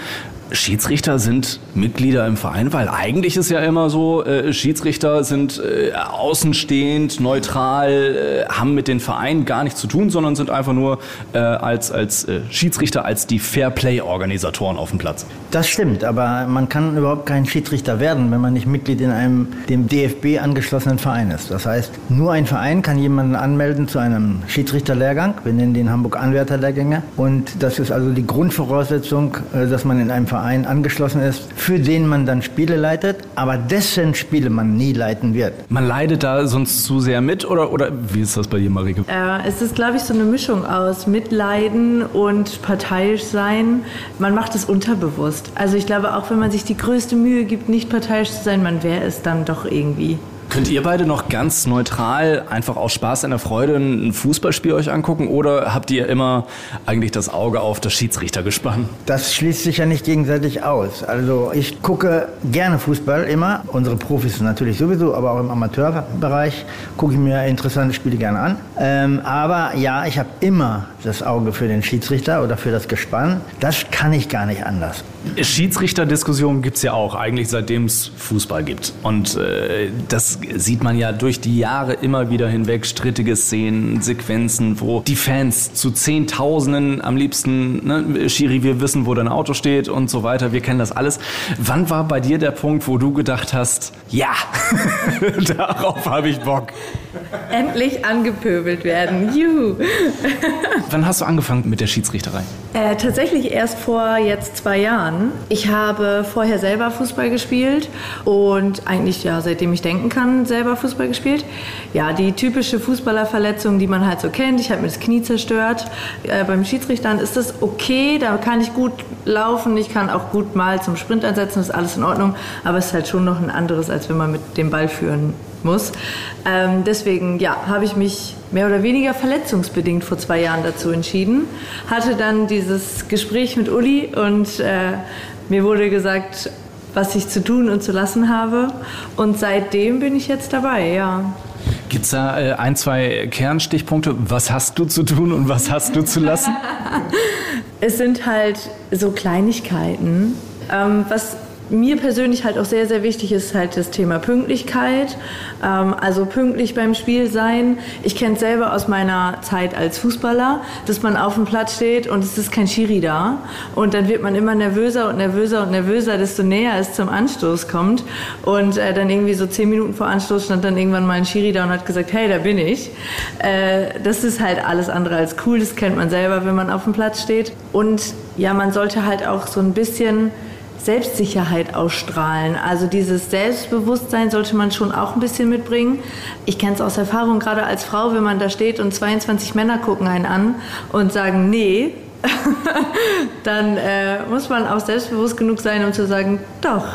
Schiedsrichter sind Mitglieder im Verein, weil eigentlich ist ja immer so, äh, Schiedsrichter sind äh, außenstehend, neutral, äh, haben mit den Vereinen gar nichts zu tun, sondern sind einfach nur äh, als, als äh, Schiedsrichter, als die Fairplay-Organisatoren auf dem Platz. Das stimmt, aber man kann überhaupt kein Schiedsrichter werden, wenn man nicht Mitglied in einem dem DFB angeschlossenen Verein ist. Das heißt, nur ein Verein kann jemanden anmelden zu einem Schiedsrichterlehrgang. Wir nennen den Hamburg Anwärterlehrgänge. Und das ist also die Grundvoraussetzung, äh, dass man in einem Verein Verein angeschlossen ist, für den man dann Spiele leitet, aber dessen Spiele man nie leiten wird. Man leidet da sonst zu sehr mit oder, oder wie ist das bei dir, Marike? Äh, es ist, glaube ich, so eine Mischung aus Mitleiden und parteiisch sein. Man macht es unterbewusst. Also ich glaube, auch wenn man sich die größte Mühe gibt, nicht parteiisch zu sein, man wäre es dann doch irgendwie. Könnt ihr beide noch ganz neutral, einfach aus Spaß an der Freude ein Fußballspiel euch angucken oder habt ihr immer eigentlich das Auge auf das Schiedsrichter gespannt? Das schließt sich ja nicht gegenseitig aus. Also ich gucke gerne Fußball immer. Unsere Profis natürlich sowieso, aber auch im Amateurbereich gucke ich mir interessante Spiele gerne an. Ähm, aber ja, ich habe immer das Auge für den Schiedsrichter oder für das Gespann. Das kann ich gar nicht anders. Schiedsrichterdiskussionen gibt es ja auch, eigentlich seitdem es Fußball gibt. Und äh, das sieht man ja durch die Jahre immer wieder hinweg. Strittige Szenen, Sequenzen, wo die Fans zu Zehntausenden am liebsten, ne, Schiri, wir wissen, wo dein Auto steht und so weiter. Wir kennen das alles. Wann war bei dir der Punkt, wo du gedacht hast, ja, darauf habe ich Bock? Endlich angepöbelt werden. Juhu. Wann hast du angefangen mit der Schiedsrichterei? Äh, tatsächlich erst vor jetzt zwei Jahren. Ich habe vorher selber Fußball gespielt und eigentlich ja, seitdem ich denken kann, selber Fußball gespielt. Ja, die typische Fußballerverletzung, die man halt so kennt. Ich habe mir das Knie zerstört. Äh, beim Schiedsrichtern ist das okay, da kann ich gut laufen, ich kann auch gut mal zum Sprint einsetzen, ist alles in Ordnung. Aber es ist halt schon noch ein anderes, als wenn man mit dem Ball führen muss. Ähm, deswegen ja, habe ich mich mehr oder weniger verletzungsbedingt vor zwei Jahren dazu entschieden. Hatte dann dieses Gespräch mit Uli und äh, mir wurde gesagt, was ich zu tun und zu lassen habe. Und seitdem bin ich jetzt dabei, ja. Gibt es da äh, ein, zwei Kernstichpunkte? Was hast du zu tun und was hast du zu lassen? es sind halt so Kleinigkeiten. Ähm, was mir persönlich halt auch sehr, sehr wichtig ist halt das Thema Pünktlichkeit. Ähm, also pünktlich beim Spiel sein. Ich kenne es selber aus meiner Zeit als Fußballer, dass man auf dem Platz steht und es ist kein Schiri da. Und dann wird man immer nervöser und nervöser und nervöser, desto näher es zum Anstoß kommt. Und äh, dann irgendwie so zehn Minuten vor Anstoß stand dann irgendwann mal ein Schiri da und hat gesagt, hey, da bin ich. Äh, das ist halt alles andere als cool. Das kennt man selber, wenn man auf dem Platz steht. Und ja, man sollte halt auch so ein bisschen Selbstsicherheit ausstrahlen. Also dieses Selbstbewusstsein sollte man schon auch ein bisschen mitbringen. Ich kenne es aus Erfahrung, gerade als Frau, wenn man da steht und 22 Männer gucken einen an und sagen, nee, dann äh, muss man auch selbstbewusst genug sein, um zu sagen, doch,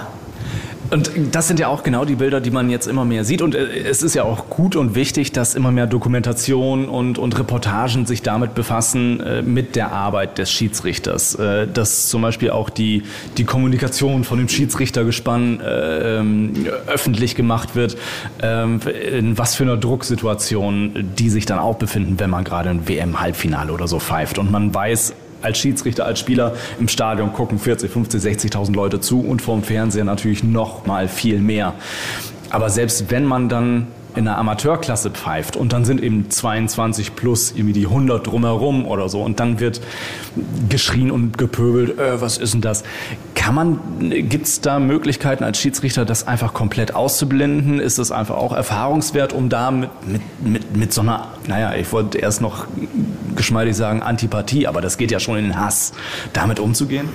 und das sind ja auch genau die Bilder, die man jetzt immer mehr sieht. Und äh, es ist ja auch gut und wichtig, dass immer mehr Dokumentation und, und Reportagen sich damit befassen, äh, mit der Arbeit des Schiedsrichters. Äh, dass zum Beispiel auch die, die Kommunikation von dem Schiedsrichtergespann äh, ähm, öffentlich gemacht wird, ähm, in was für einer Drucksituation die sich dann auch befinden, wenn man gerade ein WM-Halbfinale oder so pfeift. Und man weiß, als Schiedsrichter, als Spieler im Stadion gucken 40, 50, 60.000 Leute zu und vorm Fernseher natürlich noch mal viel mehr. Aber selbst wenn man dann in der Amateurklasse pfeift und dann sind eben 22 plus irgendwie die 100 drumherum oder so und dann wird geschrien und gepöbelt, äh, was ist denn das? Kann man, gibt es da Möglichkeiten als Schiedsrichter, das einfach komplett auszublenden? Ist das einfach auch erfahrungswert, um da mit, mit, mit, mit so einer, naja, ich wollte erst noch geschmeidig sagen Antipathie, aber das geht ja schon in den Hass, damit umzugehen?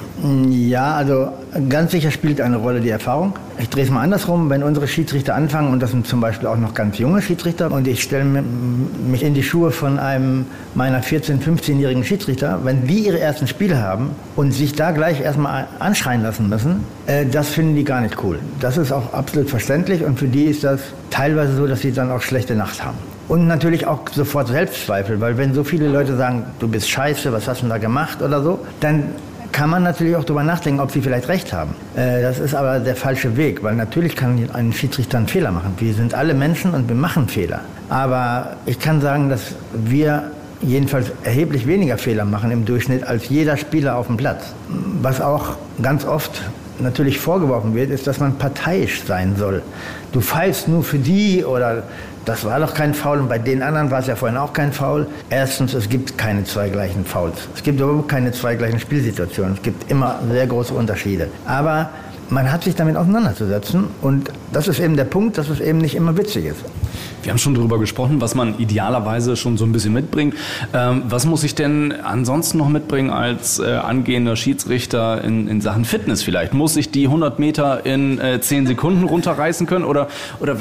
Ja, also ganz sicher spielt eine Rolle die Erfahrung. Ich drehe es mal andersrum, wenn unsere Schiedsrichter anfangen, und das sind zum Beispiel auch noch ganz junge Schiedsrichter, und ich stelle mich in die Schuhe von einem meiner 14-, 15-jährigen Schiedsrichter, wenn die ihre ersten Spiele haben und sich da gleich erstmal anschreien sein lassen müssen, äh, das finden die gar nicht cool. Das ist auch absolut verständlich und für die ist das teilweise so, dass sie dann auch schlechte Nacht haben. Und natürlich auch sofort Selbstzweifel, weil wenn so viele Leute sagen, du bist scheiße, was hast du da gemacht oder so, dann kann man natürlich auch darüber nachdenken, ob sie vielleicht recht haben. Äh, das ist aber der falsche Weg, weil natürlich kann ein Schiedsrichter einen Fehler machen. Wir sind alle Menschen und wir machen Fehler. Aber ich kann sagen, dass wir jedenfalls erheblich weniger Fehler machen im Durchschnitt als jeder Spieler auf dem Platz. Was auch ganz oft natürlich vorgeworfen wird, ist, dass man parteiisch sein soll. Du pfeifst nur für die oder das war doch kein Foul und bei den anderen war es ja vorhin auch kein Foul. Erstens, es gibt keine zwei gleichen Fouls. Es gibt überhaupt keine zwei gleichen Spielsituationen. Es gibt immer sehr große Unterschiede. Aber man hat sich damit auseinanderzusetzen und das ist eben der Punkt, dass es eben nicht immer witzig ist. Wir haben schon darüber gesprochen, was man idealerweise schon so ein bisschen mitbringt. Ähm, was muss ich denn ansonsten noch mitbringen als äh, angehender Schiedsrichter in, in, Sachen Fitness vielleicht? Muss ich die 100 Meter in äh, 10 Sekunden runterreißen können oder, oder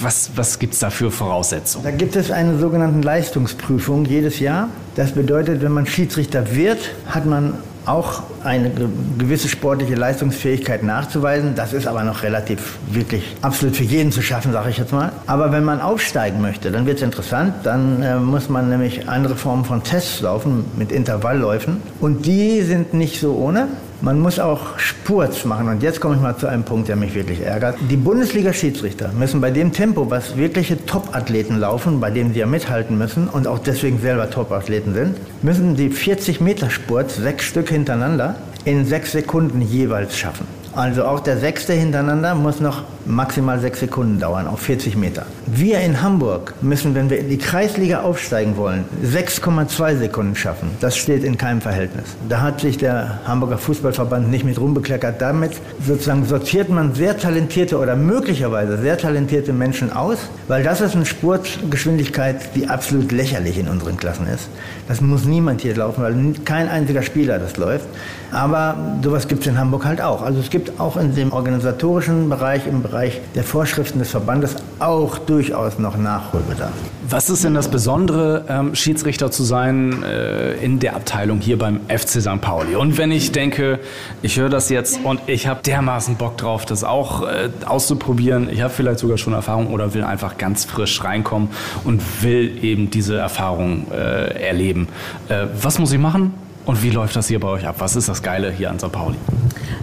was, was gibt es da für Voraussetzungen? Da gibt es eine sogenannte Leistungsprüfung jedes Jahr. Das bedeutet, wenn man Schiedsrichter wird, hat man auch eine gewisse sportliche Leistungsfähigkeit nachzuweisen. Das ist aber noch relativ wirklich absolut für jeden zu schaffen, sage ich jetzt mal. Aber wenn man aufsteigen möchte, dann wird es interessant. Dann äh, muss man nämlich andere Formen von Tests laufen mit Intervallläufen. Und die sind nicht so ohne. Man muss auch Spurz machen. Und jetzt komme ich mal zu einem Punkt, der mich wirklich ärgert. Die Bundesliga-Schiedsrichter müssen bei dem Tempo, was wirkliche Top-Athleten laufen, bei dem sie ja mithalten müssen und auch deswegen selber Top-Athleten sind, müssen die 40 Meter Spurz, sechs Stück hintereinander, in sechs Sekunden jeweils schaffen. Also auch der sechste hintereinander muss noch maximal sechs Sekunden dauern auf 40 Meter. Wir in Hamburg müssen, wenn wir in die Kreisliga aufsteigen wollen, 6,2 Sekunden schaffen. Das steht in keinem Verhältnis. Da hat sich der Hamburger Fußballverband nicht mit rumbekleckert. Damit sozusagen sortiert man sehr talentierte oder möglicherweise sehr talentierte Menschen aus, weil das ist eine Sportgeschwindigkeit, die absolut lächerlich in unseren Klassen ist. Das muss niemand hier laufen, weil kein einziger Spieler das läuft. Aber sowas gibt es in Hamburg halt auch. Also es gibt auch in dem organisatorischen Bereich, im Bereich der Vorschriften des Verbandes auch durchaus noch Nachholbedarf. Was ist denn das Besondere, ähm, Schiedsrichter zu sein äh, in der Abteilung hier beim FC St. Pauli? Und wenn ich denke, ich höre das jetzt und ich habe dermaßen Bock drauf, das auch äh, auszuprobieren, ich habe vielleicht sogar schon Erfahrung oder will einfach ganz frisch reinkommen und will eben diese Erfahrung äh, erleben. Äh, was muss ich machen? Und wie läuft das hier bei euch ab? Was ist das Geile hier an St. Pauli?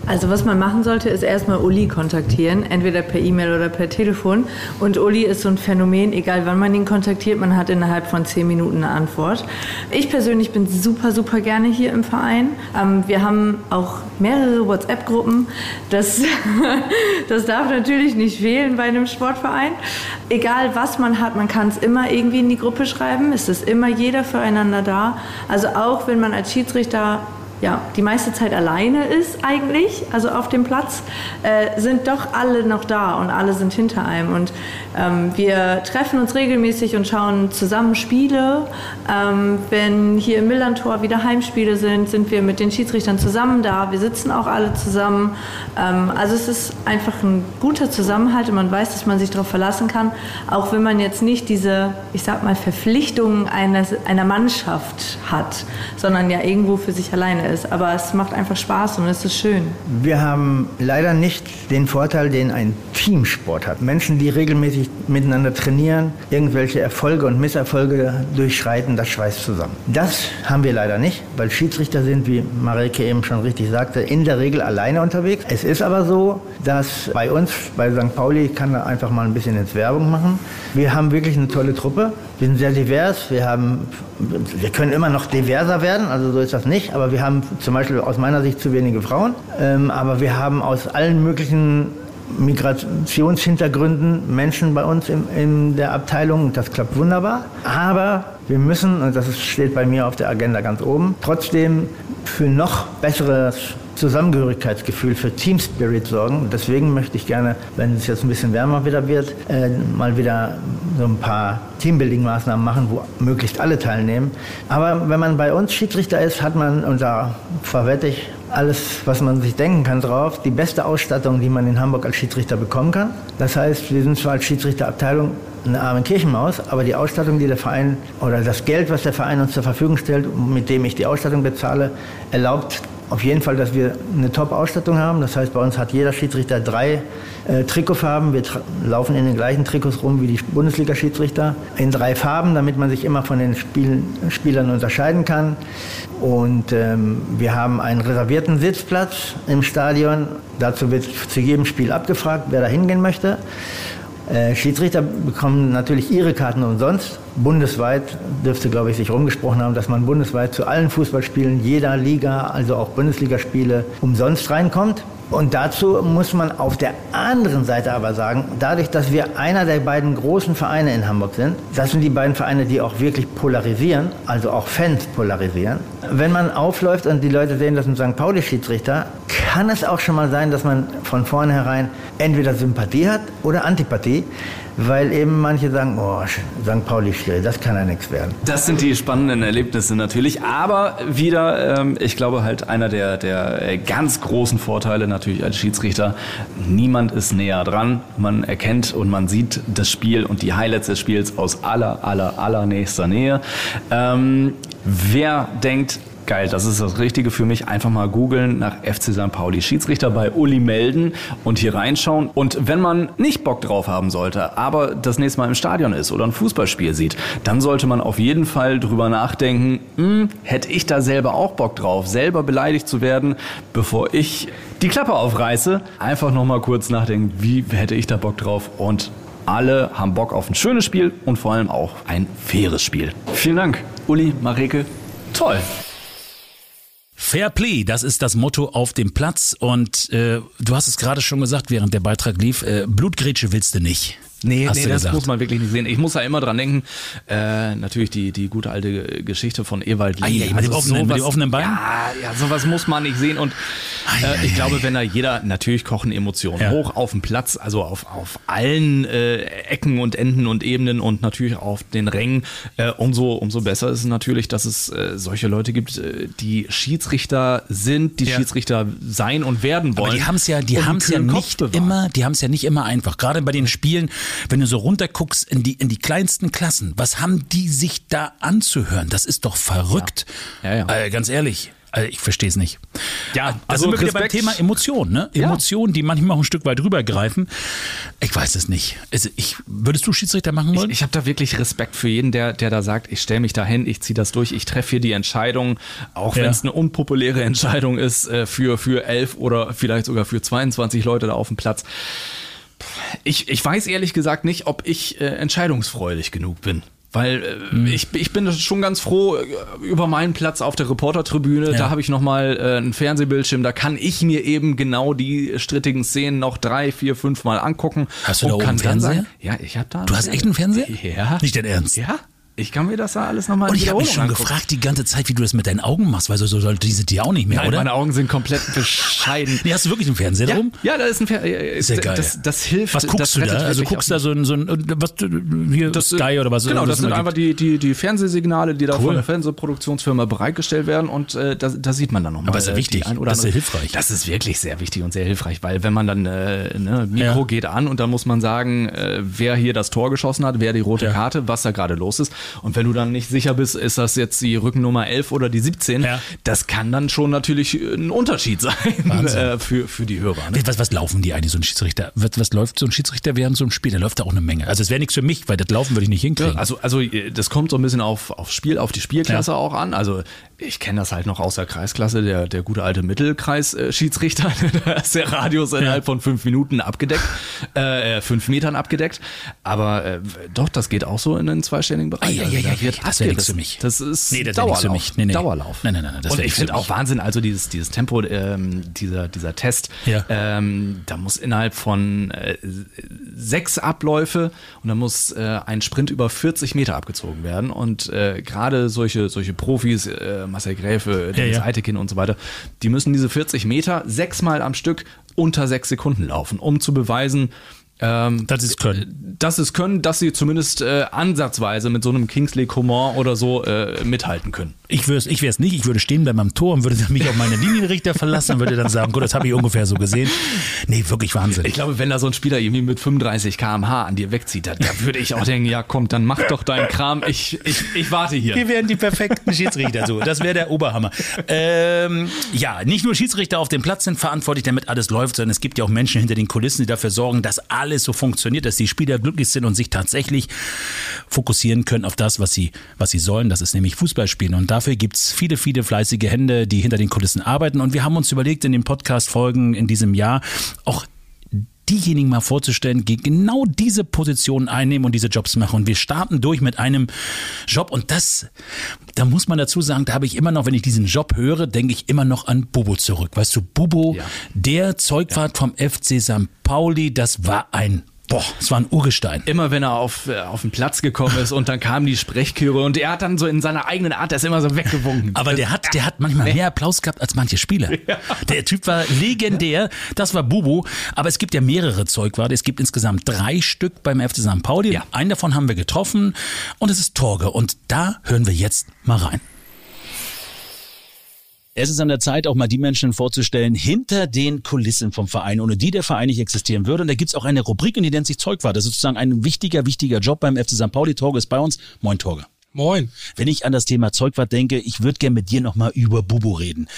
Also was man machen sollte, ist erstmal Uli kontaktieren, entweder per E-Mail oder per Telefon. Und Uli ist so ein Phänomen, egal wann man ihn kontaktiert, man hat innerhalb von zehn Minuten eine Antwort. Ich persönlich bin super, super gerne hier im Verein. Ähm, wir haben auch mehrere WhatsApp-Gruppen. Das, das darf natürlich nicht fehlen bei einem Sportverein. Egal was man hat, man kann es immer irgendwie in die Gruppe schreiben. Es ist immer jeder füreinander da. Also auch wenn man als Schiedsrichter Schiedsrichter ja, die meiste Zeit alleine ist eigentlich, also auf dem Platz, äh, sind doch alle noch da und alle sind hinter einem. Und ähm, wir treffen uns regelmäßig und schauen zusammen Spiele. Ähm, wenn hier im Millantor wieder Heimspiele sind, sind wir mit den Schiedsrichtern zusammen da. Wir sitzen auch alle zusammen. Ähm, also es ist einfach ein guter Zusammenhalt und man weiß, dass man sich darauf verlassen kann, auch wenn man jetzt nicht diese, ich sag mal, Verpflichtungen eines, einer Mannschaft hat, sondern ja irgendwo für sich alleine ist. Aber es macht einfach Spaß und es ist schön. Wir haben leider nicht den Vorteil, den ein Teamsport hat. Menschen, die regelmäßig miteinander trainieren, irgendwelche Erfolge und Misserfolge durchschreiten, das schweißt zusammen. Das haben wir leider nicht, weil Schiedsrichter sind, wie Mareke eben schon richtig sagte, in der Regel alleine unterwegs. Es ist aber so, dass bei uns, bei St. Pauli, ich kann da einfach mal ein bisschen ins Werbung machen. Wir haben wirklich eine tolle Truppe. Wir sind sehr divers. Wir haben, wir können immer noch diverser werden, also so ist das nicht. Aber wir haben zum Beispiel aus meiner Sicht zu wenige Frauen. Ähm, aber wir haben aus allen möglichen Migrationshintergründen Menschen bei uns in, in der Abteilung. Das klappt wunderbar. Aber wir müssen, und das steht bei mir auf der Agenda ganz oben, trotzdem für noch besseres Zusammengehörigkeitsgefühl, für Team Spirit sorgen. Deswegen möchte ich gerne, wenn es jetzt ein bisschen wärmer wieder wird, äh, mal wieder so ein paar Teambuilding-Maßnahmen machen, wo möglichst alle teilnehmen. Aber wenn man bei uns Schiedsrichter ist, hat man, und da verwette ich alles, was man sich denken kann, drauf. Die beste Ausstattung, die man in Hamburg als Schiedsrichter bekommen kann. Das heißt, wir sind zwar als Schiedsrichterabteilung eine arme Kirchenmaus, aber die Ausstattung, die der Verein oder das Geld, was der Verein uns zur Verfügung stellt, mit dem ich die Ausstattung bezahle, erlaubt auf jeden Fall, dass wir eine Top-Ausstattung haben. Das heißt, bei uns hat jeder Schiedsrichter drei äh, Trikotfarben. Wir laufen in den gleichen Trikots rum wie die Bundesliga-Schiedsrichter. In drei Farben, damit man sich immer von den Spiel Spielern unterscheiden kann. Und ähm, wir haben einen reservierten Sitzplatz im Stadion. Dazu wird zu jedem Spiel abgefragt, wer da hingehen möchte. Äh, Schiedsrichter bekommen natürlich ihre Karten umsonst. Bundesweit dürfte, glaube ich, sich rumgesprochen haben, dass man bundesweit zu allen Fußballspielen jeder Liga, also auch Bundesligaspiele, umsonst reinkommt. Und dazu muss man auf der anderen Seite aber sagen, dadurch, dass wir einer der beiden großen Vereine in Hamburg sind, das sind die beiden Vereine, die auch wirklich polarisieren, also auch Fans polarisieren. Wenn man aufläuft und die Leute sehen, das ein St. Pauli-Schiedsrichter, kann es auch schon mal sein, dass man von vornherein entweder Sympathie hat oder Antipathie weil eben manche sagen, oh, St. Pauli schwierig, das kann ja nichts werden. Das sind die spannenden Erlebnisse natürlich, aber wieder, ähm, ich glaube halt einer der, der ganz großen Vorteile natürlich als Schiedsrichter, niemand ist näher dran, man erkennt und man sieht das Spiel und die Highlights des Spiels aus aller, aller, aller nächster Nähe. Ähm, wer denkt, geil, das ist das Richtige für mich. Einfach mal googeln nach FC St. Pauli. Schiedsrichter bei Uli melden und hier reinschauen. Und wenn man nicht Bock drauf haben sollte, aber das nächste Mal im Stadion ist oder ein Fußballspiel sieht, dann sollte man auf jeden Fall drüber nachdenken, hm, hätte ich da selber auch Bock drauf, selber beleidigt zu werden, bevor ich die Klappe aufreiße. Einfach nochmal kurz nachdenken, wie hätte ich da Bock drauf und alle haben Bock auf ein schönes Spiel und vor allem auch ein faires Spiel. Vielen Dank, Uli, Mareke. Toll. Fair Play, das ist das Motto auf dem Platz. Und äh, du hast es gerade schon gesagt, während der Beitrag lief, äh, Blutgrätsche willst du nicht. Nee, Hast nee das gesagt. muss man wirklich nicht sehen. Ich muss da immer dran denken, äh, natürlich die, die gute alte Geschichte von Ewald Ah, Lien. ja, mit dem offenen- mit dem offenen Bein? Ja, ja, sowas muss man nicht sehen. Und äh, ich glaube, wenn da jeder, natürlich kochen Emotionen Ja. hoch auf dem Platz, also auf, auf allen äh, Ecken und Enden und Ebenen und natürlich auf den Rängen, äh, umso, umso besser ist es natürlich, dass es äh, solche Leute gibt, äh, die Schiedsrichter sind, die Ja. Schiedsrichter sein und werden wollen. Aber die haben es ja, die haben es ja nicht bewahren. immer, die haben es ja nicht immer einfach. Gerade bei den Spielen, wenn du so runterguckst in die in die kleinsten Klassen, was haben die sich da anzuhören? Das ist doch verrückt. Ja. Ja. Äh, ganz ehrlich. Also ich verstehe es nicht. Ja, da also sind wir wieder beim Respekt. Thema Emotionen, ne? Ja. Emotionen, die manchmal auch ein Stück weit rübergreifen. Ich weiß es nicht. Also ich, würdest du Schiedsrichter machen wollen? Ich, ich habe da wirklich Respekt für jeden, der, der da sagt, ich stelle mich da hin, ich ziehe das durch, ich treffe hier die Entscheidung, auch Ja. wenn es eine unpopuläre Entscheidung ist äh, für, für elf oder vielleicht sogar für 22 Leute da auf dem Platz. Ich, ich weiß ehrlich gesagt nicht, ob ich äh, entscheidungsfreudig genug bin. Weil äh, Hm. ich, ich bin schon ganz froh äh, über meinen Platz auf der Reportertribüne. Ja. Da habe ich nochmal äh, einen Fernsehbildschirm. Da kann ich mir eben genau die strittigen Szenen noch drei, vier, fünf Mal angucken. Hast du da oben kann einen Fernseher? sagen, ja, ich habe da. Du hast echt einen Fernseher? Ja. Nicht dein Ernst? Ja, ich kann mir das da alles nochmal Und ich habe mich schon gefragt die ganze Zeit, wie du das mit deinen Augen machst, weil so, so sollte diese die auch nicht mehr, Nein, oder? meine Augen sind komplett bescheiden. Nee, hast du wirklich einen Fernseher Ja, drum? ja, da ist ein Fer äh, Sehr geil. Das, das hilft. Was guckst das du da? Also guckst da so ein, so ein was, hier Das, Sky oder was? Genau, was das sind einfach die, die, die Fernsehsignale, die da Cool. von der Fernsehproduktionsfirma bereitgestellt werden und äh, da, da sieht man dann nochmal. Aber ist ja äh, wichtig. ein oder Das ist ja hilfreich. Das ist wirklich sehr wichtig und sehr hilfreich, weil wenn man dann, äh, ne, Mikro Ja. geht an und dann muss man sagen, äh, wer hier das Tor geschossen hat, wer die rote Ja. Karte, was da gerade los ist. Und wenn du dann nicht sicher bist, ist das jetzt die Rückennummer 11 oder die 17, Ja. das kann dann schon natürlich ein Unterschied sein äh, für, für die Hörer. Ne? Was, was laufen die eigentlich, so ein Schiedsrichter? Was, was läuft so ein Schiedsrichter während so einem Spiel? Da läuft da auch eine Menge. Also es wäre nichts für mich, weil das Laufen würde ich nicht hinkriegen. Also, also äh, das kommt so ein bisschen auf, auf Spiel, auf die Spielklasse auch an. Also ich kenne das halt noch aus der Kreisklasse, der, der gute alte Mittelkreis-Schiedsrichter. da ist der Radius innerhalb von fünf Minuten abgedeckt, äh, äh, fünf Metern abgedeckt. Aber äh, doch, das geht auch so in den zweistelligen Bereich. Ah, ja, Also ja, da ja, wird ja, das wäre nichts für mich. Das ist Nee, das Dauerlauf. für mich. Nee, nee. Dauerlauf. Nein, nein, nein, das Und ich finde auch. Wahnsinn, also dieses, dieses Tempo, ähm, dieser, dieser Test, Ja. ähm, da muss innerhalb von äh, sechs Abläufe und da muss äh, ein Sprint über 40 Meter abgezogen werden. Und äh, gerade solche, solche Profis, äh, Marcel Gräfe, Dennis ja. Eitekin und so weiter, die müssen diese 40 Meter sechsmal am Stück unter sechs Sekunden laufen, um zu beweisen, ähm, Das ist können. dass sie es können, dass sie zumindest äh, ansatzweise mit so einem Kingsley Coman oder so äh, mithalten können. Ich wäre es ich wär's nicht, ich würde stehen bleiben am Tor und würde mich auf meine Linienrichter verlassen und würde dann sagen, gut, das habe ich ungefähr so gesehen. Nee, wirklich Wahnsinn. Ich glaube, wenn da so ein Spieler irgendwie mit 35 km/h an dir wegzieht, da, würde ich auch denken, ja komm, dann mach doch deinen Kram, ich, ich, ich warte hier. Wir wären die perfekten Schiedsrichter. So, das wäre der Oberhammer. Ähm, ja, nicht nur Schiedsrichter auf dem Platz sind verantwortlich, damit alles läuft, sondern es gibt ja auch Menschen hinter den Kulissen, die dafür sorgen, dass alles so funktioniert, dass die Spieler glücklich sind und sich tatsächlich fokussieren können auf das, was sie, was sie sollen. Das ist nämlich Fußball spielen. Und dafür gibt's viele, viele fleißige Hände, die hinter den Kulissen arbeiten. Und wir haben uns überlegt, in den Podcast-Folgen in diesem Jahr auch diejenigen mal vorzustellen, die genau diese Positionen einnehmen und diese Jobs machen. Und wir starten durch mit einem Job und das, da muss man dazu sagen, da habe ich immer noch, wenn ich diesen Job höre, denke ich immer noch an Bubo zurück. Weißt du, Bubo, Ja. der Zeugwart vom FC St. Pauli, das war ein, boah, es war ein Urgestein. Immer wenn er auf, äh, auf den Platz gekommen ist und dann kamen die Sprechchöre und er hat dann so in seiner eigenen Art, der ist immer so weggewunken. Aber der hat, der hat manchmal mehr Applaus gehabt als manche Spieler. Der Typ war legendär. Das war Bubu. Aber es gibt ja mehrere Zeugwarte. Es gibt insgesamt drei Stück beim FC St. Pauli. Ja. Einen davon haben wir getroffen. Und es ist Torge. Und da hören wir jetzt mal rein. Es ist an der Zeit, auch mal die Menschen vorzustellen, hinter den Kulissen vom Verein, ohne die der Verein nicht existieren würde. Und da gibt's auch eine Rubrik, und die nennt sich Zeugwart. Das ist sozusagen ein wichtiger, wichtiger Job beim FC St. Pauli. Torge ist bei uns. Moin, Torge. Moin. Wenn ich an das Thema Zeugwart denke, ich würde gerne mit dir nochmal über Bubo reden.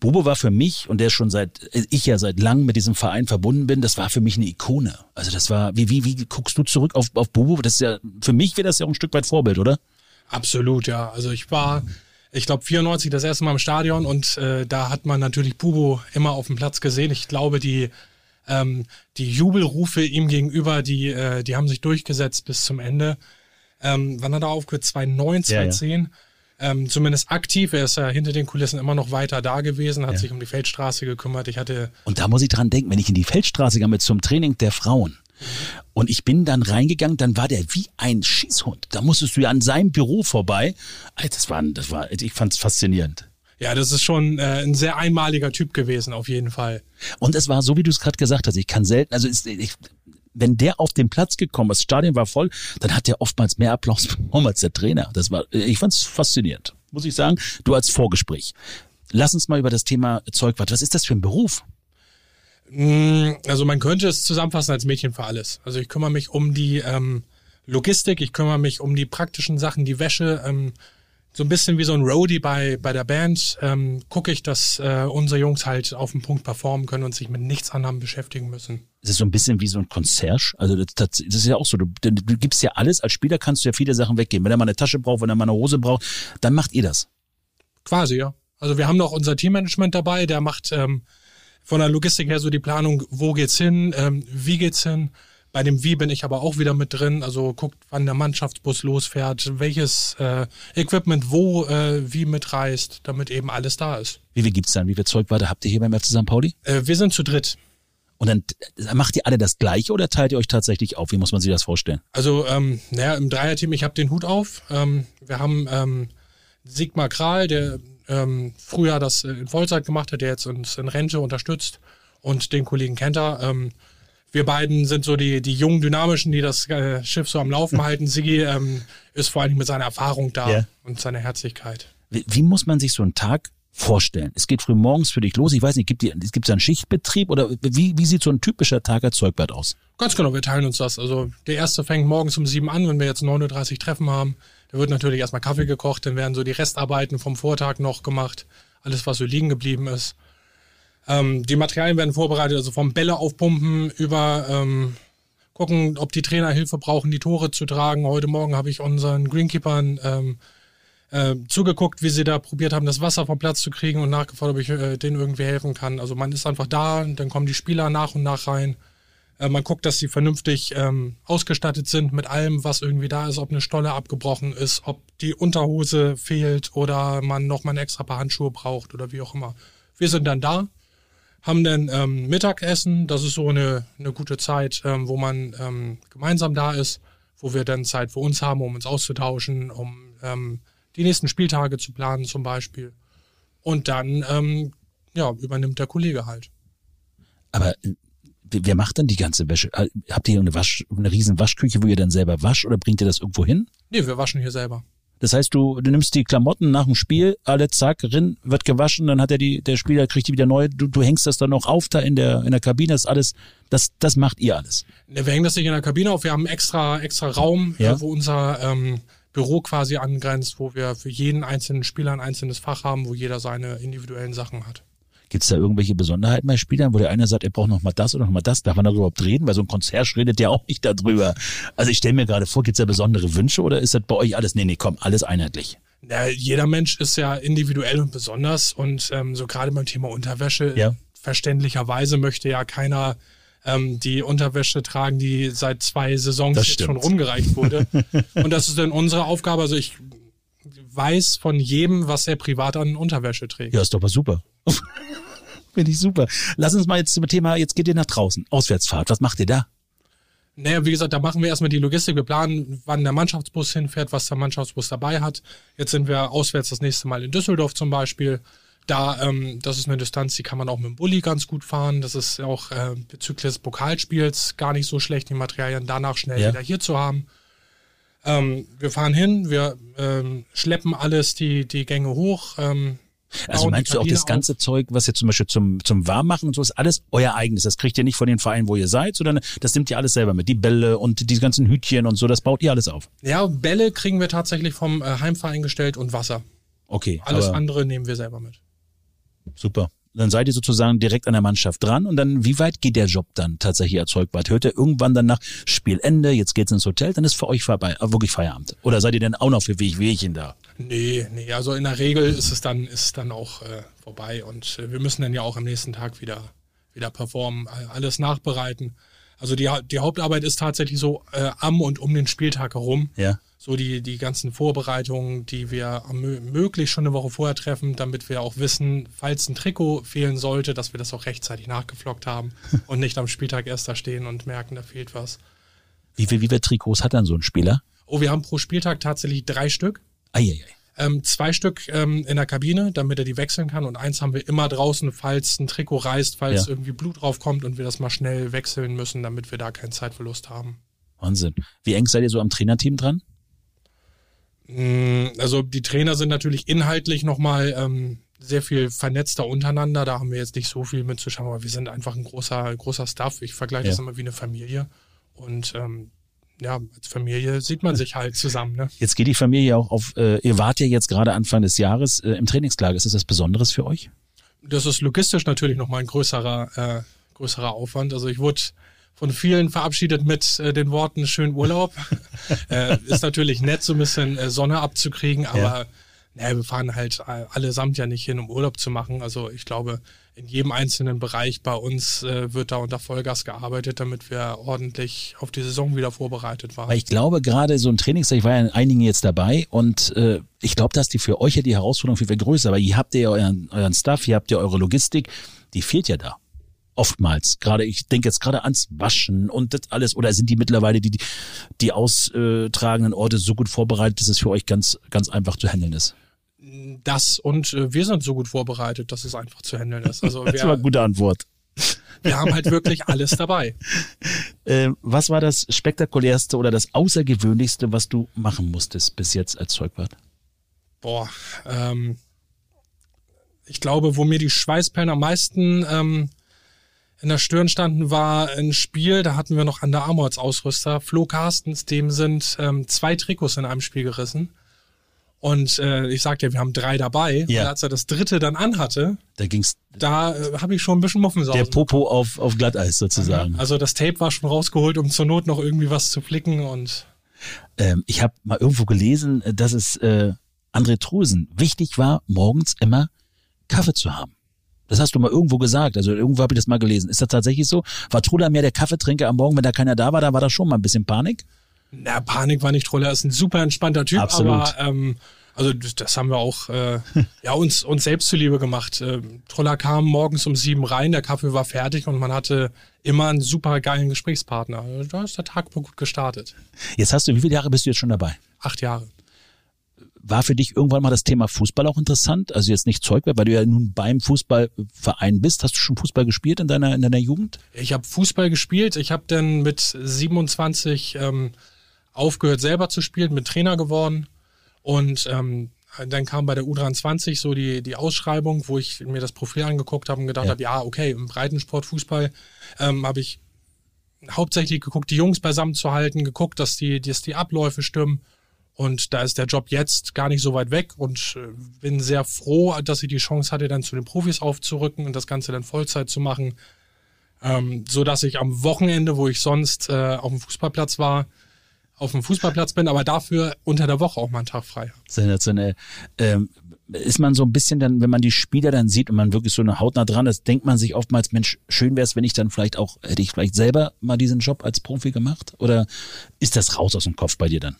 Bubo war für mich, und der schon seit, äh, ich ja seit langem mit diesem Verein verbunden bin, das war für mich eine Ikone. Also das war, wie, wie, wie guckst du zurück auf, auf Bubo? Das ist ja, für mich wäre das ja auch ein Stück weit Vorbild, oder? Absolut, ja. Also ich war, ich glaube, 94 das erste Mal im Stadion und äh, da hat man natürlich Bubo immer auf dem Platz gesehen. Ich glaube, die, ähm, die Jubelrufe ihm gegenüber, die, äh, die haben sich durchgesetzt bis zum Ende. Ähm, wann hat er aufgehört? 2009, Ja, ja. 2010. ähm, zumindest aktiv. Er ist ja hinter den Kulissen immer noch weiter da gewesen, hat ja. sich um die Feldstraße gekümmert. Ich hatte. Und da muss ich dran denken, wenn ich in die Feldstraße gehe mit zum Training der Frauen. Und ich bin dann reingegangen, dann war der wie ein Schießhund. Da musstest du ja an seinem Büro vorbei. Das war, das war, ich fand es faszinierend. Ja, das ist schon äh, ein sehr einmaliger Typ gewesen, auf jeden Fall. Und es war so, wie du es gerade gesagt hast. Ich kann selten, also ich, wenn der auf den Platz gekommen ist, das Stadion war voll, dann hat der oftmals mehr Applaus bekommen als der Trainer. Das war, ich fand es faszinierend, muss ich sagen. Du als Vorgespräch. Lass uns mal über das Thema Zeugwart. Was ist das für ein Beruf? Mm, also man könnte es zusammenfassen als Mädchen für alles. Also ich kümmere mich um die ähm, Logistik, ich kümmere mich um die praktischen Sachen, die Wäsche, ähm, so ein bisschen wie so ein Roadie bei, bei der Band, ähm, gucke ich, dass äh, unsere Jungs halt auf dem Punkt performen können und sich mit nichts anderem beschäftigen müssen. Es ist so ein bisschen wie so ein Concierge. Also das, das, das ist ja auch so. Du, du gibst ja alles. Als Spieler kannst du ja viele Sachen weggeben. Wenn er mal eine Tasche braucht, wenn er mal eine Hose braucht, dann macht ihr das. Quasi, ja. Also wir haben noch unser Teammanagement dabei, der macht ähm, von der Logistik her so die Planung, wo geht's hin, ähm, wie geht's hin. Bei dem Wie bin ich aber auch wieder mit drin. Also guckt, wann der Mannschaftsbus losfährt, welches äh, Equipment wo äh, wie mitreist, damit eben alles da ist. Wie viel gibt's dann? Wie viel Zeugwarte habt ihr hier beim FC St. Pauli? Äh, wir sind zu dritt. Und dann macht ihr alle das Gleiche oder teilt ihr euch tatsächlich auf? Wie muss man sich das vorstellen? Also, ähm, naja, im Dreierteam, ich habe den Hut auf. Ähm, wir haben ähm, Sigmar Kral, der ähm, früher das in Vollzeit gemacht hat, der jetzt uns in Rente unterstützt und den Kollegen Kenter. Ähm, wir beiden sind so die, die jungen Dynamischen, die das äh, Schiff so am Laufen halten. Sigi ähm, ist vor allem mit seiner Erfahrung da yeah. und seiner Herzlichkeit. Wie, wie, muss man sich so einen Tag vorstellen? Es geht früh morgens für dich los. Ich weiß nicht, gibt es einen Schichtbetrieb oder wie, wie sieht so ein typischer Tag als Zeugbert aus? Ganz genau, wir teilen uns das. Also der erste fängt morgens um sieben an, wenn wir jetzt 9.30 Uhr Treffen haben. Wird natürlich erstmal Kaffee gekocht, dann werden so die Restarbeiten vom Vortag noch gemacht. Alles, was so liegen geblieben ist. Ähm, die Materialien werden vorbereitet, also vom Bälle aufpumpen über ähm, gucken, ob die Trainer Hilfe brauchen, die Tore zu tragen. Heute Morgen habe ich unseren Greenkeepern ähm, äh, zugeguckt, wie sie da probiert haben, das Wasser vom Platz zu kriegen und nachgefragt, ob ich äh, denen irgendwie helfen kann. Also man ist einfach da, dann kommen die Spieler nach und nach rein. Äh, man guckt, dass sie vernünftig ähm, ausgestattet sind mit allem, was irgendwie da ist, ob eine Stolle abgebrochen ist, ob die Unterhose fehlt oder man noch mal ein extra paar Handschuhe braucht oder wie auch immer. Wir sind dann da, haben dann ähm, Mittagessen. Das ist so eine, eine gute Zeit, ähm, wo man ähm, gemeinsam da ist, wo wir dann Zeit für uns haben, um uns auszutauschen, um ähm, die nächsten Spieltage zu planen zum Beispiel. Und dann ähm, ja, übernimmt der Kollege halt. Aber wer macht dann die ganze Wäsche? Äh, habt ihr eine, Wasch, eine riesen Waschküche, wo ihr dann selber wascht oder bringt ihr das irgendwo hin? Nee, wir waschen hier selber. Das heißt, du, du nimmst die Klamotten nach dem Spiel, alle zack, rin, wird gewaschen, dann hat er die, der Spieler kriegt die wieder neu, du, du hängst das dann noch auf da in der, in der Kabine, das alles, das, das macht ihr alles. Wir hängen das nicht in der Kabine auf, wir haben extra, extra Raum, ja. Äh, wo unser ähm, Büro quasi angrenzt, wo wir für jeden einzelnen Spieler ein einzelnes Fach haben, wo jeder seine individuellen Sachen hat. Gibt es da irgendwelche Besonderheiten bei Spielern, wo der eine sagt, er braucht noch mal das oder noch mal das? Darf man darüber überhaupt reden? Weil so ein Konzert redet ja auch nicht darüber. Also ich stelle mir gerade vor, gibt es da besondere Wünsche oder ist das bei euch alles, nee, nee, komm, alles einheitlich? Ja, jeder Mensch ist ja individuell und besonders und ähm, so gerade beim Thema Unterwäsche, ja. verständlicherweise möchte ja keiner ähm, die Unterwäsche tragen, die seit zwei Saisons jetzt schon rumgereicht wurde. und das ist dann unsere Aufgabe. Also ich weiß von jedem, was er privat an Unterwäsche trägt. Ja, ist doch mal super. Finde ich super. Lass uns mal jetzt zum Thema, jetzt geht ihr nach draußen. Auswärtsfahrt, was macht ihr da? Naja, wie gesagt, da machen wir erstmal die Logistik. Wir planen, wann der Mannschaftsbus hinfährt, was der Mannschaftsbus dabei hat. Jetzt sind wir auswärts das nächste Mal in Düsseldorf zum Beispiel. Da, ähm, das ist eine Distanz, die kann man auch mit dem Bulli ganz gut fahren. Das ist auch äh, bezüglich des Pokalspiels gar nicht so schlecht, die Materialien danach schnell ja. wieder hier zu haben. Ähm, wir fahren hin, wir ähm, schleppen alles die, die Gänge hoch, ähm, also meinst du auch das ganze auf. Zeug, was jetzt zum Beispiel zum, zum Warmmachen und so ist, alles euer eigenes? Das kriegt ihr nicht von den Vereinen, wo ihr seid, sondern das nimmt ihr alles selber mit. Die Bälle und die ganzen Hütchen und so, das baut ihr alles auf? Ja, Bälle kriegen wir tatsächlich vom äh, Heimverein gestellt und Wasser. Okay. Alles andere nehmen wir selber mit. Super. Dann seid ihr sozusagen direkt an der Mannschaft dran und dann, wie weit geht der Job dann tatsächlich erzeugbar? Hört ihr irgendwann dann nach Spielende, jetzt geht's ins Hotel, dann ist für euch vorbei, äh, wirklich Feierabend? Oder seid ihr denn auch noch für Wehchen da? Nee, nee, also in der Regel ist es dann, ist es dann auch äh, vorbei und äh, wir müssen dann ja auch am nächsten Tag wieder, wieder performen, alles nachbereiten. Also die, die Hauptarbeit ist tatsächlich so äh, am und um den Spieltag herum. Ja. So die, die ganzen Vorbereitungen, die wir möglichst schon eine Woche vorher treffen, damit wir auch wissen, falls ein Trikot fehlen sollte, dass wir das auch rechtzeitig nachgeflockt haben und nicht am Spieltag erst da stehen und merken, da fehlt was. Wie, wie, wie viele Trikots hat dann so ein Spieler? Oh, wir haben pro Spieltag tatsächlich drei Stück. Eieiei. Ähm, zwei Stück ähm, in der Kabine, damit er die wechseln kann und eins haben wir immer draußen, falls ein Trikot reißt, falls ja. irgendwie Blut drauf kommt und wir das mal schnell wechseln müssen, damit wir da keinen Zeitverlust haben. Wahnsinn. Wie eng seid ihr so am Trainerteam dran? Mm, also die Trainer sind natürlich inhaltlich nochmal ähm, sehr viel vernetzter untereinander. Da haben wir jetzt nicht so viel mitzuschauen, aber wir sind einfach ein großer, großer Staff. Ich vergleiche ja. das immer wie eine Familie. Und ähm, ja, als Familie sieht man sich halt zusammen. Ne? Jetzt geht die Familie auch auf, äh, ihr wart ja jetzt gerade Anfang des Jahres äh, im Trainingslager. Ist das was Besonderes für euch? Das ist logistisch natürlich nochmal ein größerer, äh, größerer Aufwand. Also ich wurde von vielen verabschiedet mit äh, den Worten schönen Urlaub. äh, ist natürlich nett, so ein bisschen äh, Sonne abzukriegen, aber ja. wir fahren halt allesamt ja nicht hin, um Urlaub zu machen. Also ich glaube, in jedem einzelnen Bereich bei uns äh, wird da unter Vollgas gearbeitet, damit wir ordentlich auf die Saison wieder vorbereitet waren. Weil ich glaube, gerade so ein Trainingstag, ich war ja in einigen jetzt dabei und äh, ich glaube, dass die für euch ja die Herausforderung viel, viel größer, weil ihr habt ja euren, euren Stuff, ihr habt ja eure Logistik, die fehlt ja da oftmals. Gerade, ich denke jetzt gerade ans Waschen und das alles, oder sind die mittlerweile die, die austragenden Orte so gut vorbereitet, dass es für euch ganz, ganz einfach zu handeln ist? Das und äh, wir sind so gut vorbereitet, dass es einfach zu handeln ist. Also das war eine gute Antwort. Wir haben halt wirklich alles dabei. Äh, was war das spektakulärste oder das außergewöhnlichste, was du machen musstest bis jetzt als Zeugwart? Boah, ähm, ich glaube, wo mir die Schweißperlen am meisten ähm, in der Stirn standen, war ein Spiel, da hatten wir noch an der Armour als Ausrüster Flo Carstens, dem sind ähm, zwei Trikots in einem Spiel gerissen. Und äh, ich sagte ja, wir haben drei dabei. Ja. Und als er das dritte dann anhatte, da ging's. Da äh, habe ich schon ein bisschen Muffensausen. Der Popo auf, auf Glatteis sozusagen. Mhm. Also das Tape war schon rausgeholt, um zur Not noch irgendwie was zu flicken und. Ähm, ich habe mal irgendwo gelesen, dass es äh, André Trusen wichtig war, morgens immer Kaffee zu haben. Das hast du mal irgendwo gesagt. Also irgendwo habe ich das mal gelesen. Ist das tatsächlich so? War Truder mehr der Kaffeetrinker am Morgen, wenn da keiner da war, da war da schon mal ein bisschen Panik? Na, Panik war nicht Troller, ist ein super entspannter Typ, Absolut. aber ähm, also das haben wir auch äh, ja uns uns selbst zuliebe gemacht. Äh, Troller kam morgens um sieben rein, der Kaffee war fertig und man hatte immer einen super geilen Gesprächspartner. Also da ist der Tag gut gestartet. Jetzt hast du, wie viele Jahre bist du jetzt schon dabei? Acht Jahre. War für dich irgendwann mal das Thema Fußball auch interessant? Also jetzt nicht Zeugwert, weil du ja nun beim Fußballverein bist. Hast du schon Fußball gespielt in deiner, in deiner Jugend? Ich habe Fußball gespielt. Ich habe dann mit 27 ähm, aufgehört selber zu spielen, mit Trainer geworden. Und ähm, dann kam bei der U23 so die, die Ausschreibung, wo ich mir das Profil angeguckt habe und gedacht ja. habe, ja, okay, im Breitensport, Fußball ähm, habe ich hauptsächlich geguckt, die Jungs beisammen zu halten, geguckt, dass die, dass die Abläufe stimmen und da ist der Job jetzt gar nicht so weit weg und äh, bin sehr froh, dass ich die Chance hatte, dann zu den Profis aufzurücken und das Ganze dann Vollzeit zu machen. Ähm, so dass ich am Wochenende, wo ich sonst äh, auf dem Fußballplatz war, auf dem Fußballplatz bin, aber dafür unter der Woche auch mal einen Tag frei. Sensationell. Ähm, ist man so ein bisschen dann, wenn man die Spieler dann sieht und man wirklich so eine Hautnah dran ist, denkt man sich oftmals, Mensch, schön wäre es, wenn ich dann vielleicht auch, hätte ich vielleicht selber mal diesen Job als Profi gemacht? Oder ist das raus aus dem Kopf bei dir dann?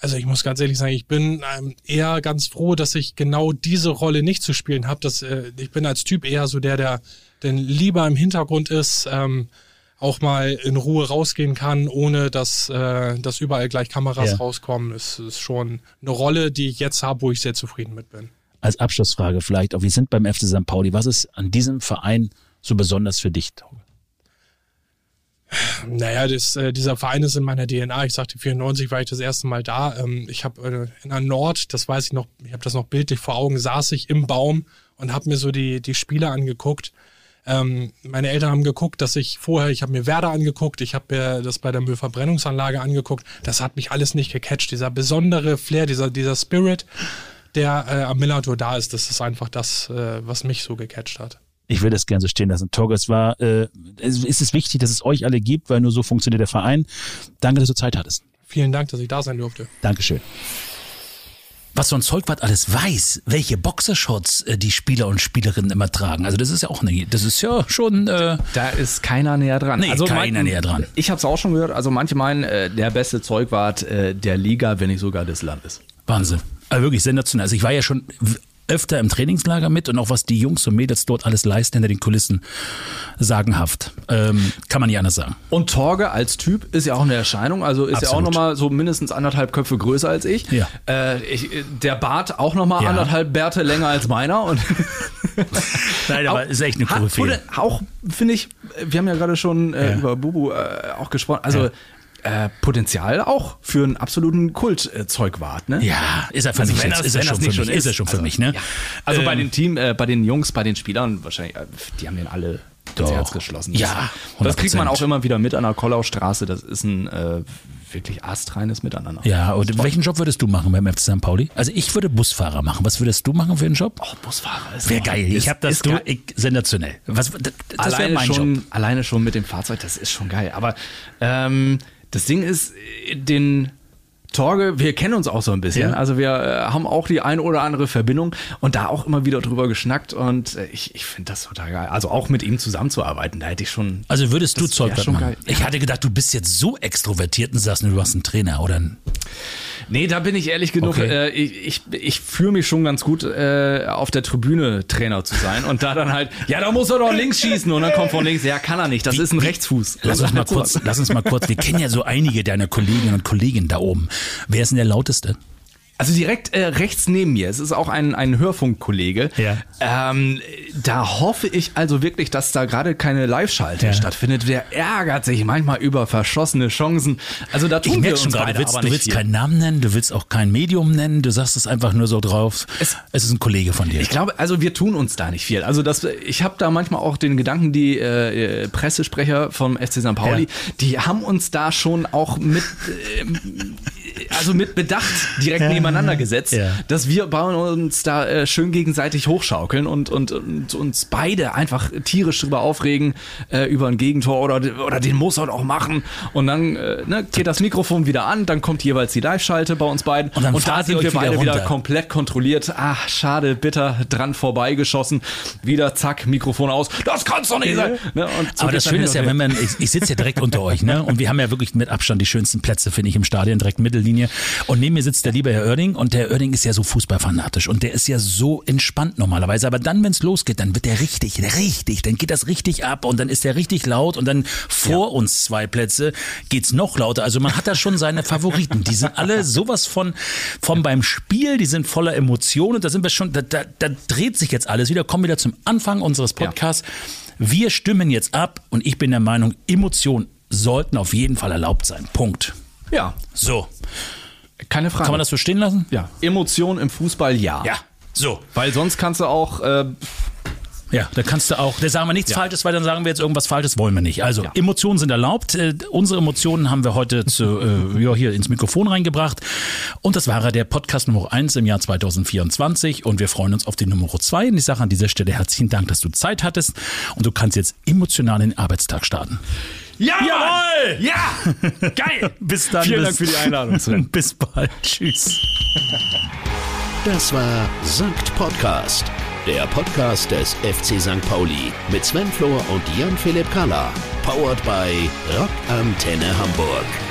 Also ich muss ganz ehrlich sagen, ich bin ähm, eher ganz froh, dass ich genau diese Rolle nicht zu spielen habe. äh, ich bin als Typ eher so der, der denn lieber im Hintergrund ist, ähm, auch mal in Ruhe rausgehen kann, ohne dass, äh, dass überall gleich Kameras ja. rauskommen. Es ist schon eine Rolle, die ich jetzt habe, wo ich sehr zufrieden mit bin. Als Abschlussfrage vielleicht, auch wir sind beim FC St. Pauli. Was ist an diesem Verein so besonders für dich, Tobi? Naja, das, äh, dieser Verein ist in meiner DNA. Ich sagte, 94 war ich das erste Mal da. Ähm, ich habe äh, in der Nord, das weiß ich noch, ich habe das noch bildlich vor Augen, saß ich im Baum und habe mir so die, die Spiele angeguckt. Ähm, meine Eltern haben geguckt, dass ich vorher, ich habe mir Werder angeguckt, ich habe mir das bei der Müllverbrennungsanlage angeguckt. Das hat mich alles nicht gecatcht. Dieser besondere Flair, dieser, dieser Spirit, der äh, am Millantor da ist, das ist einfach das, äh, was mich so gecatcht hat. Ich will das gerne so stehen lassen. Torge, es war, äh, es ist wichtig, dass es euch alle gibt, weil nur so funktioniert der Verein. Danke, dass du Zeit hattest. Vielen Dank, dass ich da sein durfte. Dankeschön. was so ein Zeugwart alles weiß, welche Boxershorts äh, die Spieler und Spielerinnen immer tragen. Also das ist ja auch eine, das ist ja schon. Äh, Da ist keiner näher dran. Nee, keiner näher dran. Ich habe es auch schon gehört. Also manche meinen, äh, der beste Zeugwart äh, der Liga, wenn nicht sogar des Landes. Wahnsinn. Also wirklich sensationell. Also ich war ja schon öfter im Trainingslager mit und auch was die Jungs und Mädels dort alles leisten hinter den Kulissen, sagenhaft. Ähm, kann man nicht anders sagen. Und Torge als Typ ist ja auch eine Erscheinung, also ist ja auch Absolut. nochmal so mindestens anderthalb Köpfe größer als ich. Ja. Äh, ich der Bart auch nochmal Ja. anderthalb Bärte länger als meiner. Und Nein, aber ist echt eine Koryphäe. wurde Auch, finde ich, wir haben ja gerade schon äh, Ja. über Bubu äh, auch gesprochen, also äh, Potenzial auch für einen absoluten Kultzeugwart, ne? Ja, ist er für Also mich jetzt. das- Ist er schon für mich. schon Ist er ist. schon für Also, mich, ne? Ja. Also bei Ähm, den Team, äh, bei den Jungs, bei den Spielern wahrscheinlich, äh, die haben den alle ins. Herz geschlossen. Ja, Das, das kriegt man 100%. auch immer wieder mit an der Kollaustraße. Das ist ein äh, wirklich astreines Miteinander. Ja, und welchen Job würdest du machen beim FC St. Pauli? Also ich würde Busfahrer machen. Was würdest du machen für einen Job? Oh, Busfahrer ist Wäre geil. Ist, Ich habe das ist du, ich, sensationell. Was, das das wäre mein schon, Job. Alleine schon mit dem Fahrzeug, das ist schon geil. Aber ähm, das Ding ist, den Torge, wir kennen uns auch so ein bisschen. Ja. Also wir äh, haben auch die ein oder andere Verbindung und da auch immer wieder drüber geschnackt und äh, ich, ich finde das total geil. Also auch mit ihm zusammenzuarbeiten, da hätte ich schon. Also würdest du schon machen? geil. Ich hatte gedacht, du bist jetzt so extrovertiert und sagst, du hast einen Trainer oder ein Nee, da bin ich ehrlich genug. Okay. Äh, ich ich, ich fühle mich schon ganz gut, äh, auf der Tribüne Trainer zu sein. Und da dann halt, ja, da muss er doch links schießen. Und dann kommt von links, ja, kann er nicht. Das ist ein Rechtsfuß. Lass uns mal kurz, lass uns mal kurz, wir kennen ja so einige deiner Kolleginnen und Kollegen da oben. Wer ist denn der lauteste? Also direkt äh, rechts neben mir, es ist auch ein, ein Hörfunkkollege. Ja. Ähm, da hoffe ich also wirklich, dass da gerade keine Live-Schalte Ja. stattfindet. Der ärgert sich manchmal über verschossene Chancen. Also da tun Ich wir schon gerade, du willst, du willst keinen Namen nennen, du willst auch kein Medium nennen, du sagst es einfach nur so drauf. Es, Es- ist ein Kollege von dir. Ich glaube, also wir tun uns da nicht viel. Also das, ich habe da manchmal auch den Gedanken, die äh, äh, Pressesprecher vom FC St. Pauli, Ja. die haben uns da schon auch mit, ähm, also mit Bedacht direkt nebeneinander gesetzt, dass wir bei uns da äh, schön gegenseitig hochschaukeln und, und, und uns beide einfach tierisch drüber aufregen äh, über ein Gegentor oder, oder den muss er auch machen. Und dann äh, ne, geht das Mikrofon wieder an, dann kommt jeweils die Live-Schalte bei uns beiden Und dann da sind wir wieder beide wieder runter. komplett kontrolliert. Ach, schade, bitter, dran vorbeigeschossen. Wieder zack, Mikrofon aus. Das kann's doch nicht sein. Ne? Und Aber das Schöne ist ja, und wenn man, ich, ich sitze ja direkt unter euch, ne? Und wir haben ja wirklich mit Abstand die schönsten Plätze, finde ich, im Stadion, direkt Mittellinie. Und neben mir sitzt der liebe Herr Oerding und der Oerding ist ja so fußballfanatisch und der ist ja so entspannt normalerweise. Aber dann, wenn es losgeht, dann wird der richtig, richtig, dann geht das richtig ab und dann ist der richtig laut und dann vor uns zwei Plätze geht's noch lauter. Also man hat da schon seine Favoriten. Die sind alle sowas von, von beim Spiel, die sind voller Emotionen. Und da sind wir schon, da, da, da dreht sich jetzt alles wieder. Kommen wieder zum Anfang unseres Podcasts. Wir stimmen jetzt ab und ich bin der Meinung, Emotionen sollten auf jeden Fall erlaubt sein. Punkt. Ja, So. keine Frage. Kann man das so stehen lassen? ja, Emotion im Fußball, ja. Ja. So. Weil sonst kannst du auch, äh, Ja, da kannst du auch, da sagen wir nichts Falsches, weil dann sagen wir jetzt irgendwas Falsches, wollen wir nicht. Also, Emotionen sind erlaubt. Äh, unsere Emotionen haben wir heute zu, äh, ja, hier ins Mikrofon reingebracht. Und das war der Podcast Nummer 1 im Jahr 2024. Und wir freuen uns auf die Nummer 2. Und ich sage an dieser Stelle herzlichen Dank, dass du Zeit hattest. Und du kannst jetzt emotional in den Arbeitstag starten. Ja, Jawohl! Ja! Geil! Bis dann. Vielen bis, Dank für die Einladung, Sven. Bis bald. Tschüss. Das war Sankt Podcast, der Podcast des FC St. Pauli mit Sven Flohr und Jan-Philipp Kalla. Powered by Rock Antenne Hamburg.